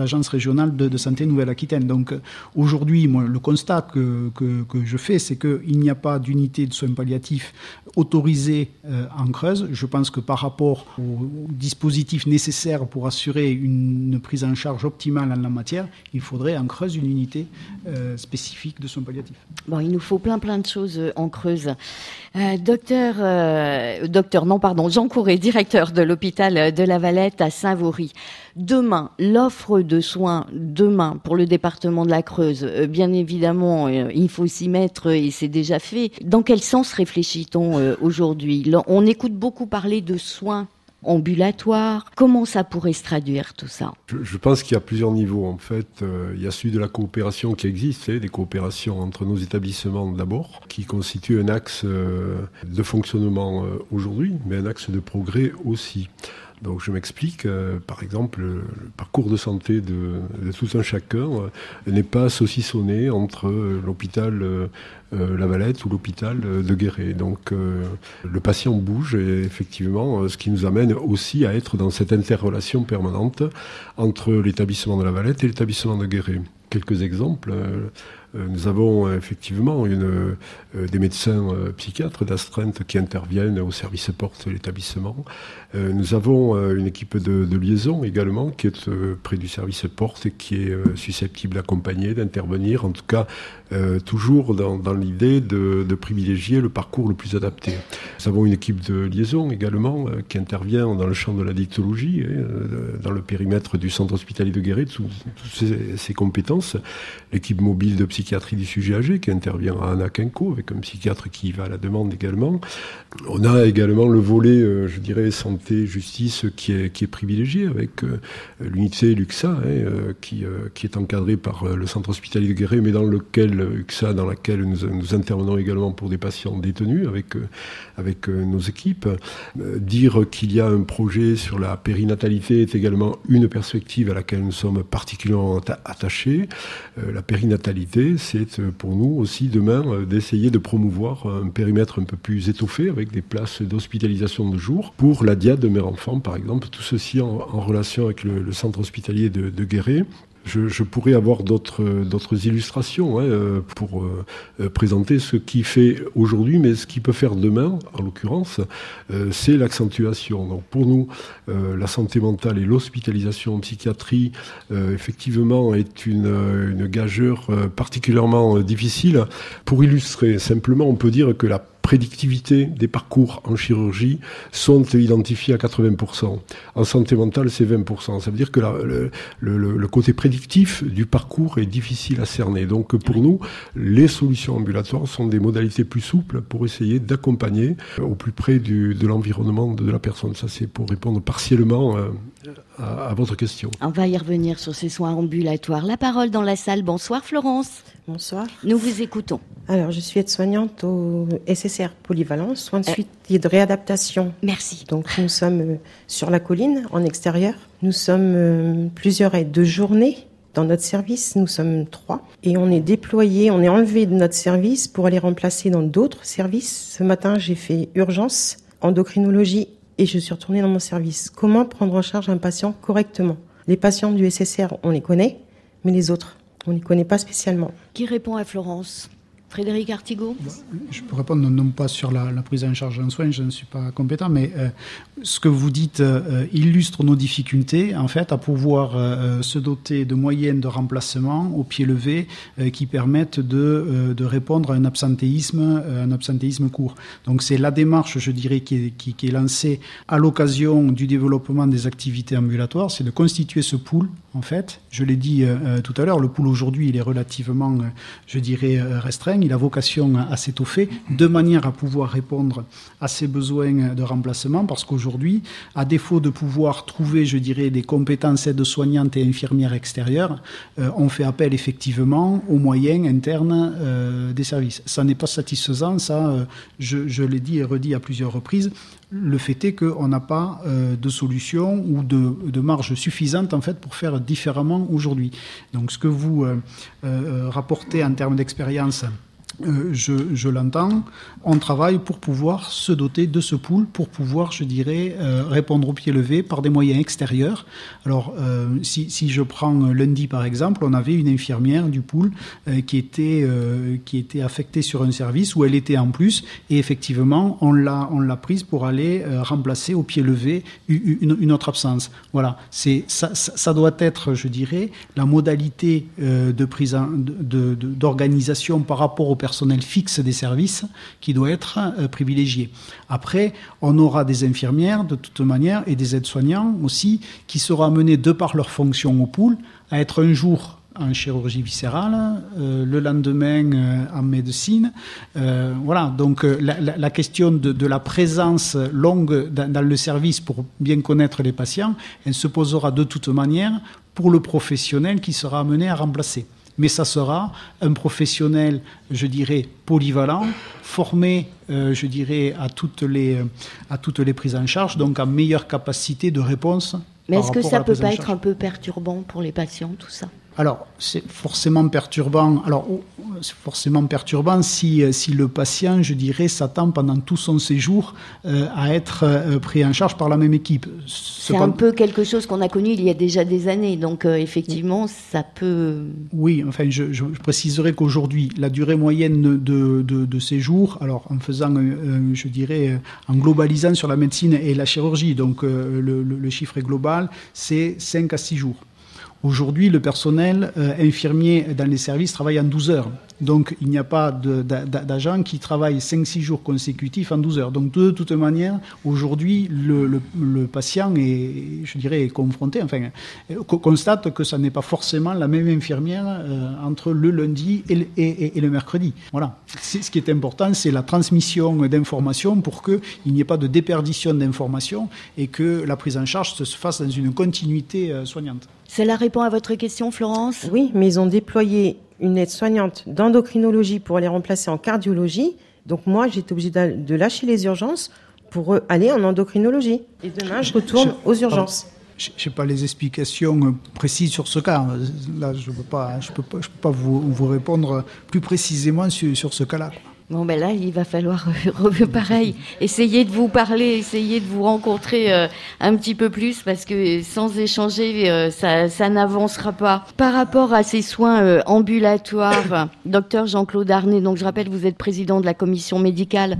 l'agence régionale de, de santé Nouvelle-Aquitaine. Donc aujourd'hui, moi, le constat que, que, que je fais, c'est qu'il n'y a pas d'unité de soins palliatifs autorisé en Creuse. Je pense que par rapport aux dispositifs nécessaires pour assurer une prise en charge optimale en la matière, il faudrait en Creuse une unité spécifique de soins palliatifs.
Bon, il nous faut plein plein de choses en Creuse. docteur, docteur, non pardon, Jean Courret, directeur de l'hôpital de la Valette à Saint-Vaury. Demain, l'offre de soins demain pour le département de la Creuse, euh, bien évidemment, euh, il faut s'y mettre et c'est déjà fait. Dans quel sens réfléchit-on euh, aujourd'hui? On écoute beaucoup parler de soins ambulatoires. Comment ça pourrait se traduire tout ça?
Je, pense qu'il y a plusieurs niveaux en fait. il y a celui de la coopération qui existe, des coopérations entre nos établissements d'abord, qui constituent un axe de fonctionnement aujourd'hui, mais un axe de progrès aussi. Donc je m'explique, euh, par exemple, le, parcours de santé de, tout un chacun euh, n'est pas saucissonné entre euh, l'hôpital La Valette ou l'hôpital de Guéret. Donc le patient bouge et effectivement, ce qui nous amène aussi à être dans cette interrelation permanente entre l'établissement de La Valette et l'établissement de Guéret. Quelques exemples. Euh, nous avons euh, effectivement euh, des médecins psychiatres d'astreinte qui interviennent au service porte de l'établissement. Nous avons une équipe de, liaison également qui est près du service porte et qui est susceptible d'accompagner, d'intervenir, en tout cas toujours dans, l'idée de, privilégier le parcours le plus adapté. Nous avons une équipe de liaison également qui intervient dans le champ de la dictologie, dans le périmètre du centre hospitalier de Guéret, toutes ses compétences. L'équipe mobile de psychiatrie psychiatrie du sujet âgé qui intervient à Anakinko avec un psychiatre qui va à la demande également. On a également le volet, euh, je dirais, santé, justice qui est, qui est privilégié avec euh, l'unité Luxa hein, euh, qui, qui est encadrée par le centre hospitalier de Guéret, mais dans lequel dans laquelle nous, nous intervenons également pour des patients détenus avec, avec nos équipes. dire qu'il y a un projet sur la périnatalité est également une perspective à laquelle nous sommes particulièrement attachés. la périnatalité, c'est euh, pour nous aussi demain euh, d'essayer de promouvoir un périmètre un peu plus étoffé avec des places d'hospitalisation de jour pour la diade de mère-enfant, par exemple. Tout ceci en, relation avec le, centre hospitalier de, de Guéret. Je, pourrais avoir d'autres illustrations hein, euh, pour euh, présenter ce qui fait aujourd'hui, mais ce qui peut faire demain, en l'occurrence, euh, c'est l'accentuation. Donc pour nous, la santé mentale et l'hospitalisation en psychiatrie, effectivement, est une, une gageure particulièrement difficile. Pour illustrer, simplement, on peut dire que la prédictivité des parcours en chirurgie sont identifiés à 80%. En santé mentale, c'est 20%. Ça veut dire que le, le, côté prédictif du parcours est difficile à cerner. Donc pour nous, les solutions ambulatoires sont des modalités plus souples pour essayer d'accompagner au plus près du, de l'environnement de la personne. Ça, c'est pour répondre partiellement euh, à, à, votre question.
On va y revenir sur ces soins ambulatoires. La parole dans la salle. Bonsoir Florence.
Bonsoir.
Nous vous écoutons.
Alors, je suis aide-soignante au SSR Polyvalence, soins de euh. suite et de réadaptation.
Merci.
Donc, nous sommes euh, sur la colline, en extérieur. Nous sommes euh, plusieurs aides de journée dans notre service, nous sommes trois. Et on est déployé, on est enlevé de notre service pour aller remplacer dans d'autres services. Ce matin, j'ai fait urgence, endocrinologie et je suis retournée dans mon service. Comment prendre en charge un patient correctement? Les patients du SSR, on les connaît, mais les autres, on ne les connaît pas spécialement.
Qui répond à Florence? Frédéric Artigot
Je peux répondre non pas sur la, prise en charge en soins, je ne suis pas compétent, mais euh, ce que vous dites euh, illustre nos difficultés, en fait, à pouvoir euh, se doter de moyens de remplacement au pied levé qui permettent de, répondre à un absentéisme, un absentéisme court. Donc c'est la démarche, je dirais, qui est, qui est lancée à l'occasion du développement des activités ambulatoires, c'est de constituer ce pool, en fait. Je l'ai dit tout à l'heure, le pool aujourd'hui, il est relativement, je dirais, restreint il a vocation à s'étoffer de manière à pouvoir répondre à ses besoins de remplacement parce qu'aujourd'hui, à défaut de pouvoir trouver, je dirais, des compétences aides-soignantes et infirmières extérieures, euh, on fait appel effectivement aux moyens internes euh, des services. Ça n'est pas satisfaisant, ça, euh, je, l'ai dit et redit à plusieurs reprises. Le fait est qu'on n'a pas de solution ou de, de, marge suffisante en fait pour faire différemment aujourd'hui. Donc ce que vous rapportez en termes d'expérience euh, je, l'entends, on travaille pour pouvoir se doter de ce pool, pour pouvoir, je dirais, euh, répondre au pied levé par des moyens extérieurs. Alors, euh, si, je prends lundi par exemple, on avait une infirmière du pool qui était qui était affectée sur un service où elle était en plus, et effectivement, on l'a prise pour aller remplacer au pied levé une, autre absence. Voilà, c'est ça, ça, doit être, je dirais, la modalité de d'organisation par rapport au personnel fixe des services qui doit être euh, privilégié. Après, on aura des infirmières de toute manière et des aides-soignants aussi qui seront amenés de par leur fonction au pool à être un jour en chirurgie viscérale, euh, le lendemain euh, en médecine. Euh, voilà, donc la, question de, la présence longue dans, le service pour bien connaître les patients, elle se posera de toute manière pour le professionnel qui sera amené à remplacer mais ça sera un professionnel, je dirais, polyvalent, formé, euh, je dirais, à toutes, les, à toutes les prises en charge, donc à meilleure capacité de réponse.
Mais est-ce que ça ne peut pas être un peu perturbant pour les patients, tout ça?
Alors, c'est forcément perturbant. Alors, oh, c'est forcément perturbant si, si le patient, je dirais, s'attend pendant tout son séjour euh, à être euh, pris en charge par la même équipe.
C'est un peu quelque chose qu'on a connu il y a déjà des années. Donc, euh, effectivement, ça peut.
Oui, enfin, je, je, je préciserai qu'aujourd'hui, la durée moyenne de, de, de, séjour, alors en faisant, je dirais, en globalisant sur la médecine et la chirurgie, donc le, le, le chiffre est global, c'est 5 à 6 jours. Aujourd'hui, le personnel euh, infirmier dans les services travaille en 12 heures. Donc, il n'y a pas d'agents qui travaillent 5-6 jours consécutifs en 12 heures. Donc, de toute manière, aujourd'hui, le, le, le, patient est, je dirais, est confronté, enfin, constate que ça n'est pas forcément la même infirmière euh, entre le lundi et le, et, et le mercredi. Voilà. Ce qui est important, c'est la transmission d'informations pour qu'il n'y ait pas de déperdition d'informations et que la prise en charge se fasse dans une continuité euh, soignante.
Cela répond à votre question, Florence?
Oui, mais ils ont déployé une aide-soignante d'endocrinologie pour les remplacer en cardiologie. Donc moi, j'étais obligée de lâcher les urgences pour aller en endocrinologie. Et demain, je retourne aux urgences.
Je n'ai pas les explications précises sur ce cas. Là, je ne peux pas, je peux pas, je peux pas vous, vous répondre plus précisément sur, sur ce cas-là.
Bon, ben là, il va falloir, euh, pareil, essayer de vous parler, essayer de vous rencontrer euh, un petit peu plus, parce que sans échanger, euh, ça, ça n'avancera pas. Par rapport à ces soins euh, ambulatoires, docteur Jean-Claude Arnay, donc je rappelle, vous êtes président de la commission médicale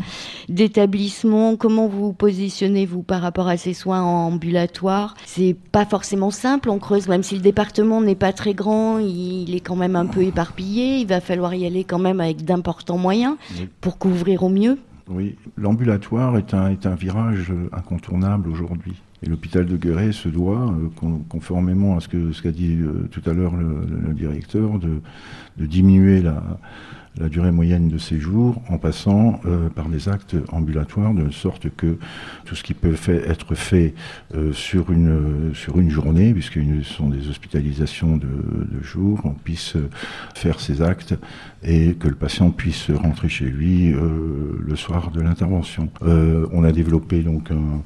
d'établissement. Comment vous positionnez-vous par rapport à ces soins ambulatoires? C'est pas forcément simple, on creuse, même si le département n'est pas très grand, il est quand même un peu éparpillé, il va falloir y aller quand même avec d'importants moyens pour couvrir au mieux
Oui, l'ambulatoire est un, est un virage incontournable aujourd'hui. Et l'hôpital de Guéret se doit, euh, conformément à ce qu'a ce dit euh, tout à l'heure le, le, directeur, de, de diminuer la, la, durée moyenne de séjour en passant euh, par des actes ambulatoires, de sorte que tout ce qui peut être fait euh, sur, une, journée, puisque ce sont des hospitalisations de, jour, on puisse faire ces actes et que le patient puisse rentrer chez lui euh, le soir de l'intervention. on a développé donc un
euh,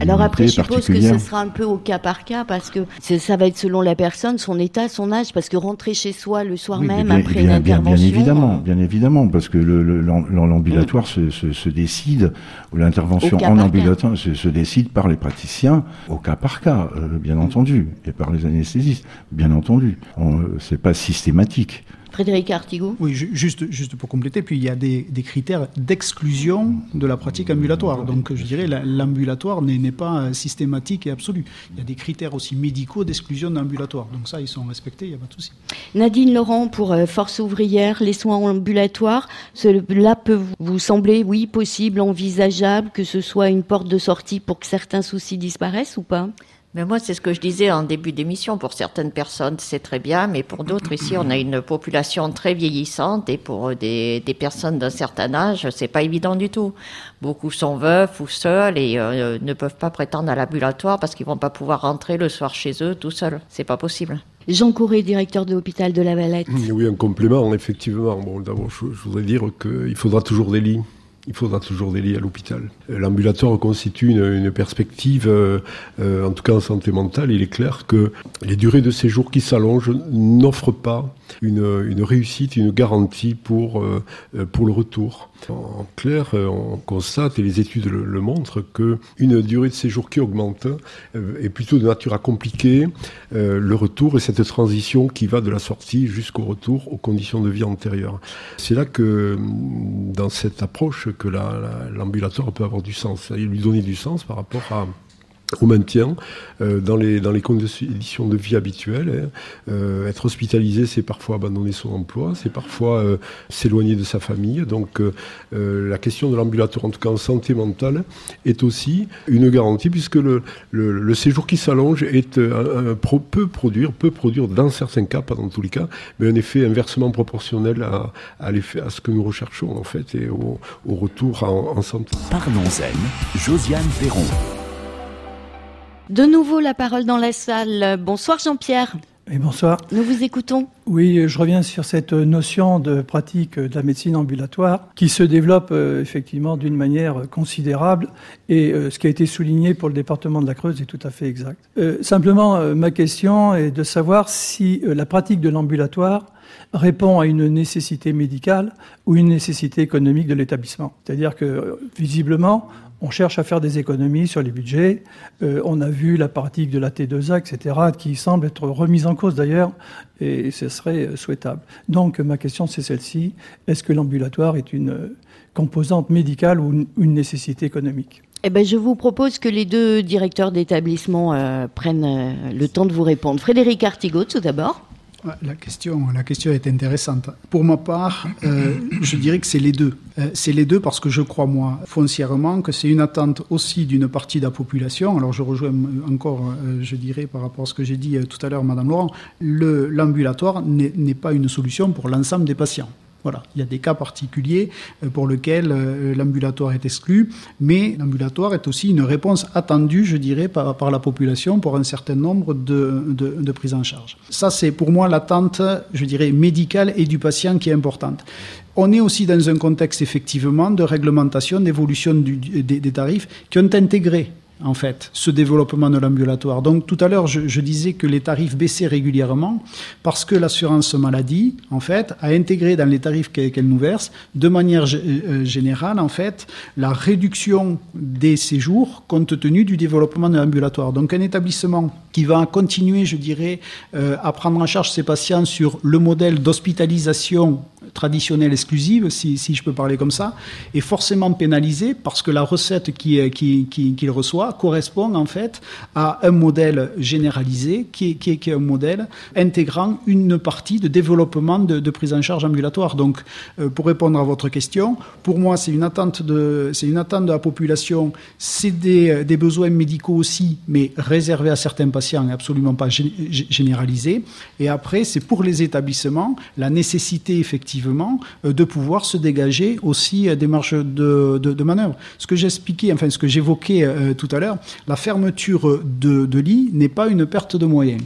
Alors après, je suppose que ce sera un peu au cas par cas parce que ça va être selon la personne, son état, son âge, parce que rentrer chez soi le soir
oui,
même
bien,
après
bien,
une intervention.
Bien évidemment, bien évidemment, parce que l'ambulatoire le, se, se, se, décide, ou l'intervention en ambulatoire se, se, décide par les praticiens au cas par cas, euh, bien entendu, et par les anesthésistes, bien entendu. C'est pas systématique.
Frédéric Artigot
Oui, juste, juste pour compléter, puis il y a des, des critères d'exclusion de la pratique ambulatoire. Donc je dirais l'ambulatoire n'est pas systématique et absolu. Il y a des critères aussi médicaux d'exclusion d'ambulatoire. Donc ça, ils sont respectés, il n'y a pas de souci.
Nadine Laurent, pour euh, Force ouvrière, les soins ambulatoires, cela peut vous sembler, oui, possible, envisageable, que ce soit une porte de sortie pour que certains soucis disparaissent ou pas?
Mais moi, c'est ce que je disais en début d'émission. Pour certaines personnes, c'est très bien, mais pour d'autres, ici, on a une population très vieillissante et pour des, des personnes d'un certain âge, c'est pas évident du tout. Beaucoup sont veufs ou seuls et euh, ne peuvent pas prétendre à l'ambulatoire parce qu'ils vont pas pouvoir rentrer le soir chez eux tout seuls. C'est pas possible.
Jean Couré, directeur de l'hôpital de la Valette.
Oui, un complément, effectivement. Bon, d'abord, je, je voudrais dire qu'il faudra toujours des lits il faudra toujours des à l'hôpital. L'ambulatoire constitue une, perspective, en tout cas en santé mentale. Il est clair que les durées de séjour qui s'allongent n'offrent pas une, réussite, une garantie pour, pour le retour. En clair, on constate, et les études le, montrent, qu'une durée de séjour qui augmente est plutôt de nature à compliquer le retour et cette transition qui va de la sortie jusqu'au retour aux conditions de vie antérieures. C'est là que, dans cette approche, que l'ambulatoire peut avoir du sens, lui donner du sens par rapport à au maintien euh, dans, les, dans les conditions de vie habituelles. Hein. Euh, être hospitalisé, c'est parfois abandonner son emploi, c'est parfois euh, s'éloigner de sa famille. Donc la question de l'ambulatoire, en tout cas en santé mentale, est aussi une garantie puisque le, le, séjour qui s'allonge peut produire, peut produire dans certains cas, pas dans tous les cas, mais un effet inversement proportionnel à, à, ce que nous recherchons en fait et au, au retour en, en santé.
Parlons-en, Josiane Perron.
De nouveau la parole dans la salle. Bonsoir Jean-Pierre.
Et bonsoir.
Nous vous écoutons.
Oui, je reviens sur cette notion de pratique de la médecine ambulatoire qui se développe euh, effectivement d'une manière considérable et euh, ce qui a été souligné pour le département de la Creuse est tout à fait exact. Euh, simplement, ma question est de savoir si la pratique de l'ambulatoire répond à une nécessité médicale ou une nécessité économique de l'établissement. C'est-à-dire que visiblement, on cherche à faire des économies sur les budgets. Euh, on a vu la pratique de la T2A, etc., qui semble être remise en cause d'ailleurs, et ce serait euh, souhaitable. Donc ma question c'est celle-ci. Est-ce que l'ambulatoire est une composante médicale ou une nécessité économique?
Eh ben, je vous propose que les deux directeurs d'établissement euh, prennent le temps de vous répondre. Frédéric Artigot, tout d'abord.
La question, la question est intéressante. Pour ma part, euh, je dirais que c'est les deux. Euh, c'est les deux parce que je crois, moi, foncièrement, que c'est une attente aussi d'une partie de la population. Alors je rejoins encore, euh, je dirais, par rapport à ce que j'ai dit tout à l'heure, Madame Laurent, l'ambulatoire n'est pas une solution pour l'ensemble des patients. Voilà, il y a des cas particuliers euh, pour lesquels euh, l'ambulatoire est exclu, mais l'ambulatoire est aussi une réponse attendue, je dirais, par, la population pour un certain nombre de, de prises en charge. Ça, c'est pour moi l'attente, je dirais, médicale et du patient qui est importante. On est aussi dans un contexte effectivement de réglementation, d'évolution des, tarifs qui ont intégré en fait, ce développement de l'ambulatoire. Donc tout à l'heure, je, disais que les tarifs baissaient régulièrement parce que l'assurance maladie, en fait, a intégré dans les tarifs qu'elle nous verse, de manière euh, générale, en fait, la réduction des séjours compte tenu du développement de l'ambulatoire. Donc un établissement qui va continuer, je dirais, euh, à prendre en charge ses patients sur le modèle d'hospitalisation traditionnelle exclusive, si, je peux parler comme ça, est forcément pénalisé parce que la recette qu'il qui, qui, reçoit correspond en fait à un modèle généralisé qui est, qui est, un modèle intégrant une partie de développement de, prise en charge ambulatoire. Donc, euh, pour répondre à votre question, pour moi, c'est une attente de, c'est une attente de la population, c'est des, des, besoins médicaux aussi, mais réservés à certains patients et absolument pas généralisés. Et après, c'est pour les établissements la nécessité effectivement euh, de pouvoir se dégager aussi euh, des marges de, de, manœuvre. Ce que j'expliquais, enfin ce que j'évoquais euh, tout à l'heure, la fermeture de, de lits n'est pas une perte de moyens.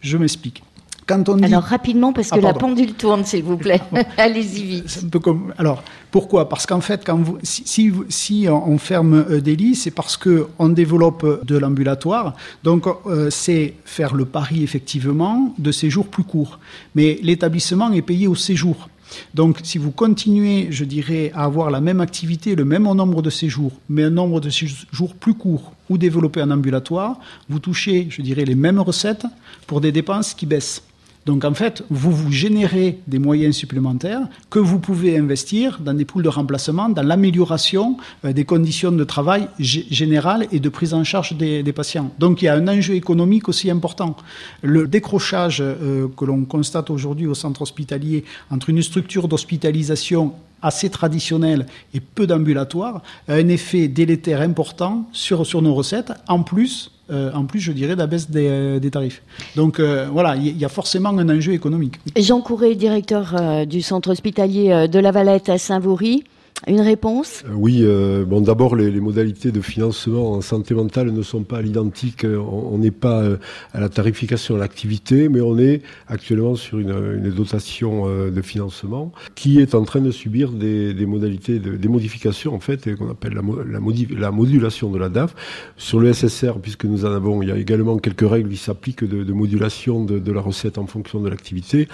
Je m'explique.
Quand on Alors rapidement, parce que ah, la pendule tourne, s'il vous plaît. Allez-y vite.
Un peu comme... Alors, pourquoi? Parce qu'en fait, quand vous... si, si, on ferme des lits, c'est parce qu'on développe de l'ambulatoire. Donc, c'est faire le pari, effectivement, de séjours plus courts. Mais l'établissement est payé au séjour. Donc, si vous continuez, je dirais, à avoir la même activité, le même nombre de séjours, mais un nombre de séjours plus court ou développer un ambulatoire, vous touchez, je dirais, les mêmes recettes pour des dépenses qui baissent. Donc en fait, vous vous générez des moyens supplémentaires que vous pouvez investir dans des poules de remplacement, dans l'amélioration euh, des conditions de travail générales et de prise en charge des, patients. Donc il y a un enjeu économique aussi important. Le décrochage euh, que l'on constate aujourd'hui au centre hospitalier entre une structure d'hospitalisation assez traditionnelle et peu d'ambulatoire a un effet délétère important sur, sur nos recettes, en plus euh, en plus, je dirais, de la baisse des, euh, tarifs. Donc euh, voilà, il y, a forcément un enjeu économique.
Jean Courret, directeur du centre hospitalier de la Valette à Saint-Vaury. Une réponse?
Euh, Oui, euh, bon d'abord les, modalités de financement en santé mentale ne sont pas identiques. On n'est pas euh, à la tarification à l'activité, mais on est actuellement sur une, dotation euh, de financement qui est en train de subir des, modalités, de, des modifications en fait, qu'on appelle la, la, la, modulation de la DAF. Sur le SSR, puisque nous en avons, il y a également quelques règles qui s'appliquent de, modulation de, la recette en fonction de l'activité.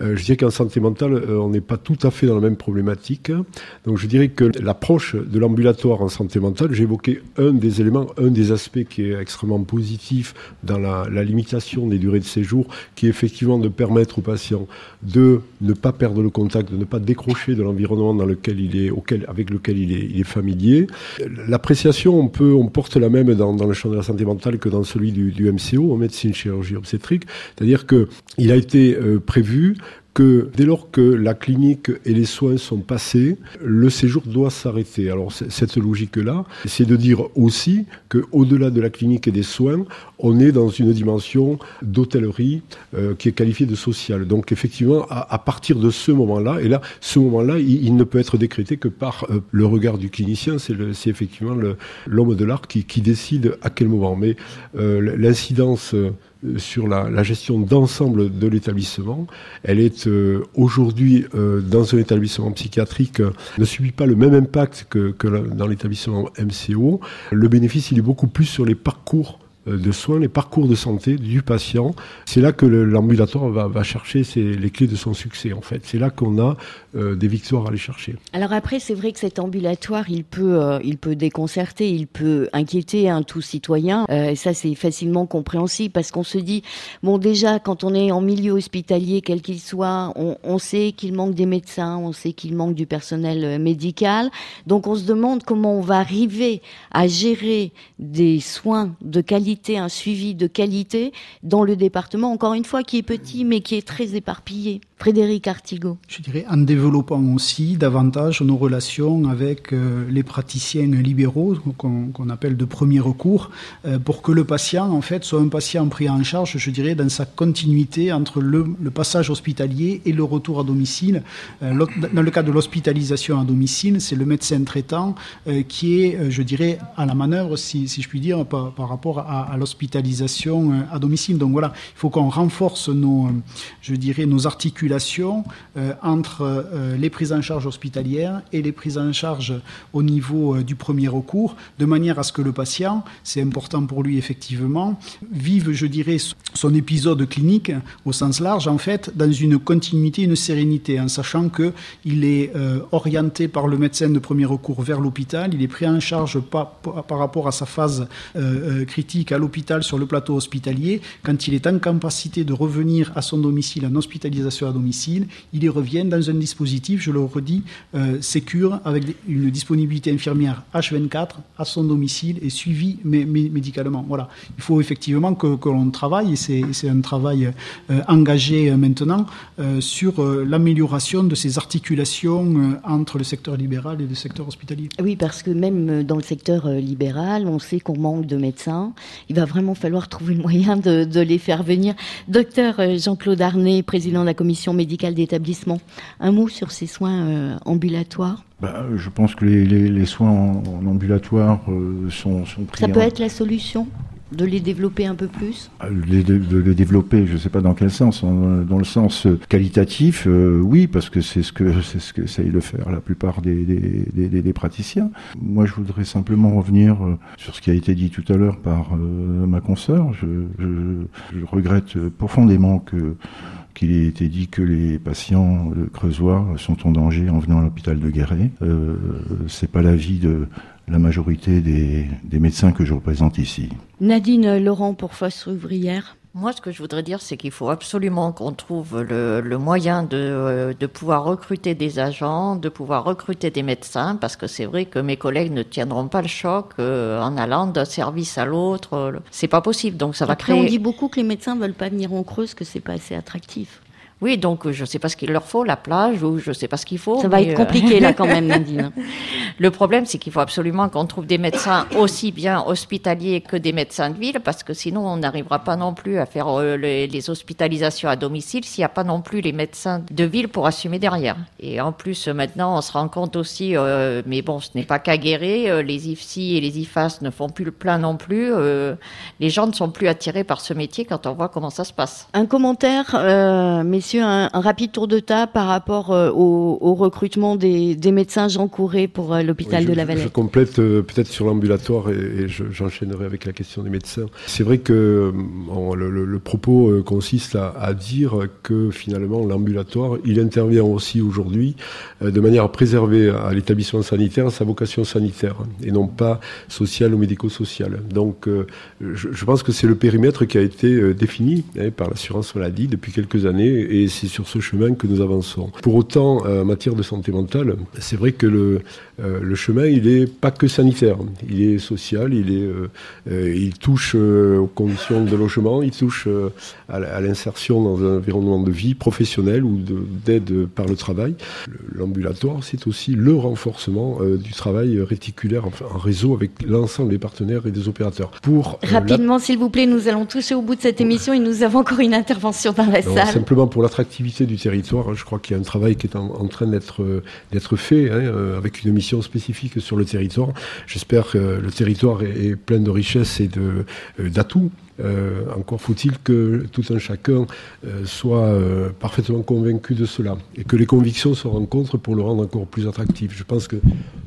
je dirais qu'en santé mentale, on n'est pas tout à fait dans la même problématique. Donc dirais que l'approche de l'ambulatoire en santé mentale, j'ai évoqué un des éléments, un des aspects qui est extrêmement positif dans la, limitation des durées de séjour, qui est effectivement de permettre aux patients de ne pas perdre le contact, de ne pas décrocher de l'environnement dans lequel il est, avec lequel il est, il est familier. L'appréciation, on peut, on porte la même dans, le champ de la santé mentale que dans celui du, du MCO, en médecine chirurgie obstétrique, c'est-à-dire que il a été euh, prévu dès lors que la clinique et les soins sont passés, le séjour doit s'arrêter. Alors cette logique-là, c'est de dire aussi qu'au-delà de la clinique et des soins, on est dans une dimension d'hôtellerie euh, qui est qualifiée de sociale. Donc effectivement, à, partir de ce moment-là, et là, ce moment-là, il, ne peut être décrété que par euh, le regard du clinicien. C'est effectivement l'homme de l'art qui, qui, décide à quel moment. Mais euh, l'incidence sur la, gestion d'ensemble de l'établissement. Elle est euh, aujourd'hui euh, dans un établissement psychiatrique, euh, ne subit pas le même impact que, que dans l'établissement MCO. Le bénéfice, il est beaucoup plus sur les parcours de soins, les parcours de santé du patient. C'est là que l'ambulatoire va, chercher ses, les clés de son succès, en fait. C'est là qu'on a euh, des victoires à aller chercher.
Alors après, c'est vrai que cet ambulatoire, il peut, euh, il peut déconcerter, il peut inquiéter un tout citoyen. Euh, et ça, c'est facilement compréhensible parce qu'on se dit, bon, déjà, quand on est en milieu hospitalier, quel qu'il soit, on sait qu'il manque des médecins, on sait qu'il manque du personnel médical. Donc on se demande comment on va arriver à gérer des soins de qualité, un suivi de qualité dans le département, encore une fois, qui est petit mais qui est très éparpillé. Frédéric Artigot.
Je dirais en développant aussi davantage nos relations avec euh, les praticiens libéraux qu'on qu appelle de premier recours euh, pour que le patient en fait soit un patient pris en charge, je dirais, dans sa continuité entre le, passage hospitalier et le retour à domicile. Euh, dans le cas de l'hospitalisation à domicile, c'est le médecin traitant qui est, je dirais, à la manœuvre, si, je puis dire, par rapport à, à l'hospitalisation euh, à domicile. Donc voilà, il faut qu'on renforce nos, je dirais, nos articulations euh, entre euh, les prises en charge hospitalières et les prises en charge au niveau euh, du premier recours, de manière à ce que le patient, c'est important pour lui effectivement, vive, je dirais, son épisode clinique au sens large, en fait, dans une continuité, une sérénité, en sachant que il est euh, orienté par le médecin de premier recours vers l'hôpital, il est pris en charge par, rapport à sa phase euh, à l'hôpital sur le plateau hospitalier, quand il est en capacité de revenir à son domicile en hospitalisation à domicile, il y revient dans un dispositif, je le redis, euh, sécure, avec une disponibilité infirmière H24 à son domicile et suivi mé mé médicalement. Voilà. Il faut effectivement que, l'on travaille, et c'est un travail euh, engagé euh, maintenant, euh, sur l'amélioration de ces articulations entre le secteur libéral et le secteur hospitalier.
Oui, parce que même dans le secteur libéral, on sait qu'on manque de médecins. Il va vraiment falloir trouver le moyen de, de les faire venir. Docteur euh, Jean-Claude Arnay, président de la commission médicale d'établissement, un mot sur ces soins euh, ambulatoires
bah, Je pense que les, les, les soins en, en ambulatoire euh, sont, sont pris.
Ça peut
en...
être la solution? De les développer un peu plus?
Les, de, les développer, je ne sais pas dans quel sens. En, dans le sens qualitatif, euh, oui, parce que c'est ce que c'est ce que de faire la plupart des, des, praticiens. Moi, je voudrais simplement revenir euh, sur ce qui a été dit tout à l'heure par euh, ma consoeur. Je, regrette profondément qu'il ait été dit que les patients creusois sont en danger en venant à l'hôpital de Guéret. Euh, c'est pas l'avis de la majorité des, des, médecins que je représente ici.
Nadine Laurent pour Fosse Ouvrière.
Moi, ce que je voudrais dire, c'est qu'il faut absolument qu'on trouve le, le moyen de, de, pouvoir recruter des agents, de pouvoir recruter des médecins, parce que c'est vrai que mes collègues ne tiendront pas le choc euh, en allant d'un service à l'autre. C'est pas possible. Donc ça
Après,
va créer.
On dit beaucoup que les médecins veulent pas venir en Creuse, que c'est pas assez attractif.
Oui, donc je ne sais pas ce qu'il leur faut, la plage, ou je ne sais pas ce qu'il faut.
Ça va être compliqué là quand même, Nadine.
Le problème, c'est qu'il faut absolument qu'on trouve des médecins aussi bien hospitaliers que des médecins de ville, parce que sinon, on n'arrivera pas non plus à faire euh, les, les hospitalisations à domicile s'il n'y a pas non plus les médecins de ville pour assumer derrière. Et en plus, maintenant, on se rend compte aussi, euh, mais bon, ce n'est pas qu'à guérir, euh, les IFSI et les IFAS ne font plus le plein non plus. euh, les gens ne sont plus attirés par ce métier quand on voit comment ça se passe.
Un commentaire, euh, messieurs, un, un rapide tour de table par rapport euh, au, au recrutement des, des médecins Jean Courret pour euh, l'hôpital
Oui,
de la Valette.
Je complète euh, peut-être sur l'ambulatoire et, et je- j'enchaînerai avec la question des médecins. C'est vrai que le, le- le propos consiste à, à dire que finalement l'ambulatoire, il intervient aussi aujourd'hui de manière à préserver à l'établissement sanitaire sa vocation sanitaire et non pas sociale ou médico-sociale. Donc je, je pense que c'est le périmètre qui a été défini hein, par l'assurance maladie depuis quelques années et c'est sur ce chemin que nous avançons. Pour autant, euh, en matière de santé mentale, c'est vrai que le, euh, le chemin, il est pas que sanitaire, il est social, il est, euh, il touche euh, aux conditions de logement, il touche à la- l'insertion dans un environnement de vie professionnel ou de- d'aide par le travail. L'ambulatoire, c'est aussi le renforcement du travail réticulaire enfin, en réseau avec l'ensemble des partenaires et des opérateurs. Pour la-
Rapidement, s'il vous plaît, nous allons toucher au bout de cette émission et nous avons encore une intervention dans la
Non,
salle.
simplement pour l'attractivité du territoire, hein, je crois qu'il y a un travail qui est en, train d'être euh, fait, hein, euh, avec une mission spécifique sur le territoire. J'espère que le territoire est, plein de richesses et euh, d'atouts. Euh, encore faut-il que tout un chacun euh, soit euh, parfaitement convaincu de cela et que les convictions se rencontrent pour le rendre encore plus attractif. Je pense que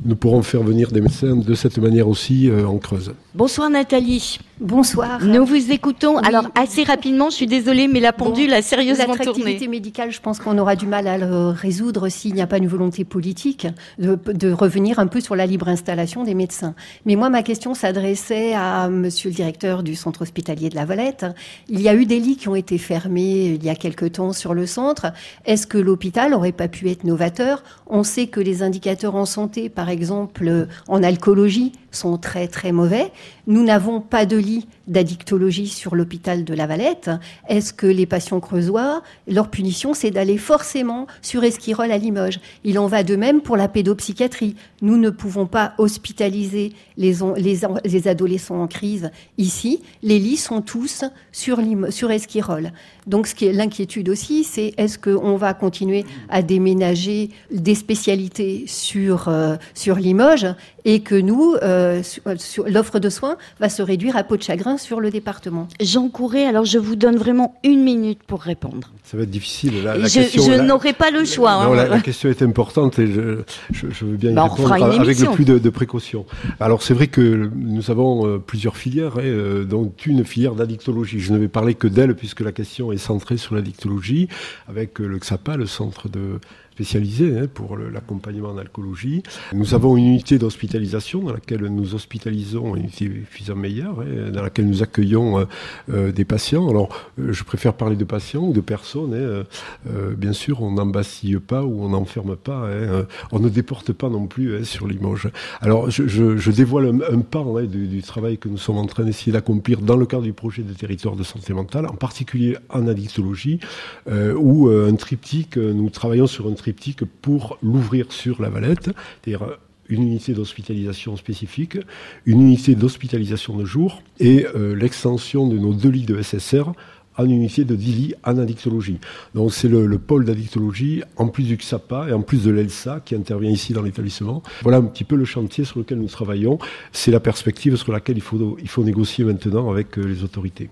nous pourrons faire venir des médecins de cette manière aussi euh, en Creuse.
Bonsoir Nathalie.
Bonsoir.
Nous vous écoutons. Alors assez rapidement, je suis désolée, mais la pendule a sérieusement tourné.
médicale, je pense qu'on aura du mal à le résoudre s'il n'y a pas une volonté politique de, de revenir un peu sur la libre installation des médecins. Mais moi, ma question s'adressait à monsieur le directeur du centre hospitalier de la Valette. Il y a eu des lits qui ont été fermés il y a quelque temps sur le centre. Est-ce que l'hôpital aurait pas pu être novateur? On sait que les indicateurs en santé, par exemple en alcoolologie, sont très très mauvais. Nous n'avons pas de lit d'addictologie sur l'hôpital de la Valette. Est-ce que les patients creusois, leur punition, c'est d'aller forcément sur Esquirol à Limoges Il en va de même pour la pédopsychiatrie. Nous ne pouvons pas hospitaliser les, les adolescents en crise ici. Les lits sont tous sur, sur Esquirol. Donc, ce qui est l'inquiétude aussi, c'est est-ce qu'on va continuer à déménager des spécialités sur, euh, sur Limoges et que nous, euh, sur- sur- l'offre de soins va se réduire à peau de chagrin sur le département.
Jean Courret, alors je vous donne vraiment une minute pour répondre.
Ça va être difficile. La, la
je
question-
je
la-
n'aurai pas le choix.
Non,
hein.
la, la question est importante et je, je, je veux bien y
Bah, on
répondre avec le plus de, de précaution. Alors c'est vrai que nous avons euh, plusieurs filières, hein, euh, dont une filière d'addictologie. Je ne vais parler que d'elle puisque la question est centrée sur l'addictologie, avec euh, le XAPA, le centre de spécialisé hein, pour l'accompagnement en alcoolologie. Nous avons une unité d'hospitalisation dans laquelle nous hospitalisons, une unité Fisa Meyer, hein, dans laquelle nous accueillons euh, euh, des patients. Alors, euh, je préfère parler de patients ou de personnes. hein, bien sûr, on n'embastille pas ou on n'enferme pas. hein, on ne déporte pas non plus sur Limoges. Alors, je, dévoile un, pan du, travail que nous sommes en train d'essayer d'accomplir dans le cadre du projet de territoire de santé mentale, en particulier en addictologie, où un triptyque, nous travaillons sur un triptyque pour l'ouvrir sur la Valette, c'est-à-dire une unité d'hospitalisation spécifique, une unité d'hospitalisation de jour et euh, l'extension de nos deux lits de SSR en unité de 10 lits en addictologie. Donc c'est le, le pôle d'addictologie, en plus du XAPA et en plus de l'ELSA qui intervient ici dans l'établissement. Voilà un petit peu le chantier sur lequel nous travaillons. C'est la perspective sur laquelle il faut, il faut négocier maintenant avec euh, les autorités.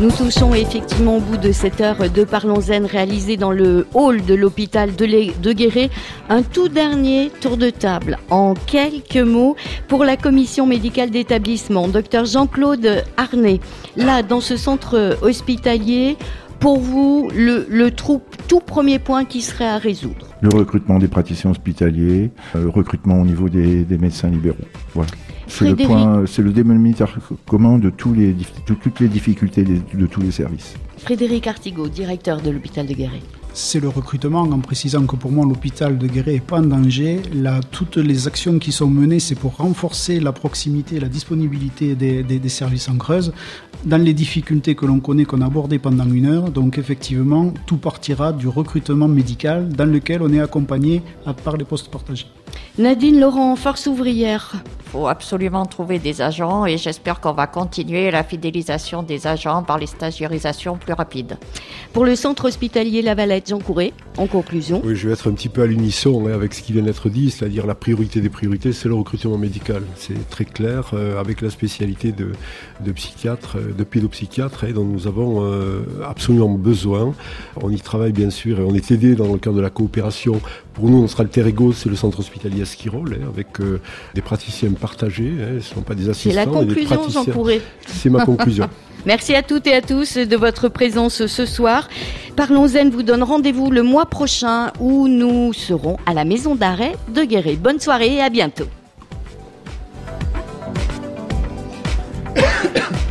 Nous touchons effectivement au bout de cette heure de Parlons Zen réalisée dans le hall de l'hôpital de, Guéret. Un tout dernier tour de table en quelques mots pour la commission médicale d'établissement. Docteur Jean-Claude Arnay, là dans ce centre hospitalier, pour vous, le, tout premier point qui serait à résoudre
Le recrutement des praticiens hospitaliers, euh, le recrutement au niveau des, des médecins libéraux. Voilà. C'est le point, c'est le dénominateur commun de, tous les, dif- de toutes les difficultés de tous les services.
Frédéric Artigot, directeur de l'hôpital de Guéret.
c'est le recrutement, en précisant que pour moi l'hôpital de Guéret n'est pas en danger. Là, toutes les actions qui sont menées, c'est pour renforcer la proximité, la disponibilité des, des services en Creuse dans les difficultés que l'on connaît, qu'on a abordées pendant une heure. Donc effectivement, tout partira du recrutement médical dans lequel on est accompagné par les postes partagés.
Nadine Laurent, force ouvrière.
Il faut absolument trouver des agents et j'espère qu'on va continuer la fidélisation des agents par les stagiairisations plus rapides.
Pour le centre hospitalier La Valette, Jean Courret, en conclusion.
Oui, je vais être un petit peu à l'unisson hein, avec ce qui vient d'être dit, c'est-à-dire la priorité des priorités, c'est le recrutement médical. C'est très clair euh, avec la spécialité de, de psychiatre, euh, de pédopsychiatre hein, dont nous avons euh, absolument besoin. On y travaille bien sûr et on est aidé dans le cadre de la coopération. Pour nous, on sera le ego, c'est le centre hospitalier à Skirol, hein, avec euh, des praticiens partagés. Hein, ce ne sont pas des assistants.
C'est la conclusion, j'en pourrais.
C'est ma conclusion.
Merci à toutes et à tous de votre présence ce soir. Parlons Zen vous donne rendez-vous le mois prochain où nous serons à la maison d'arrêt de Guéret. Bonne soirée et à bientôt.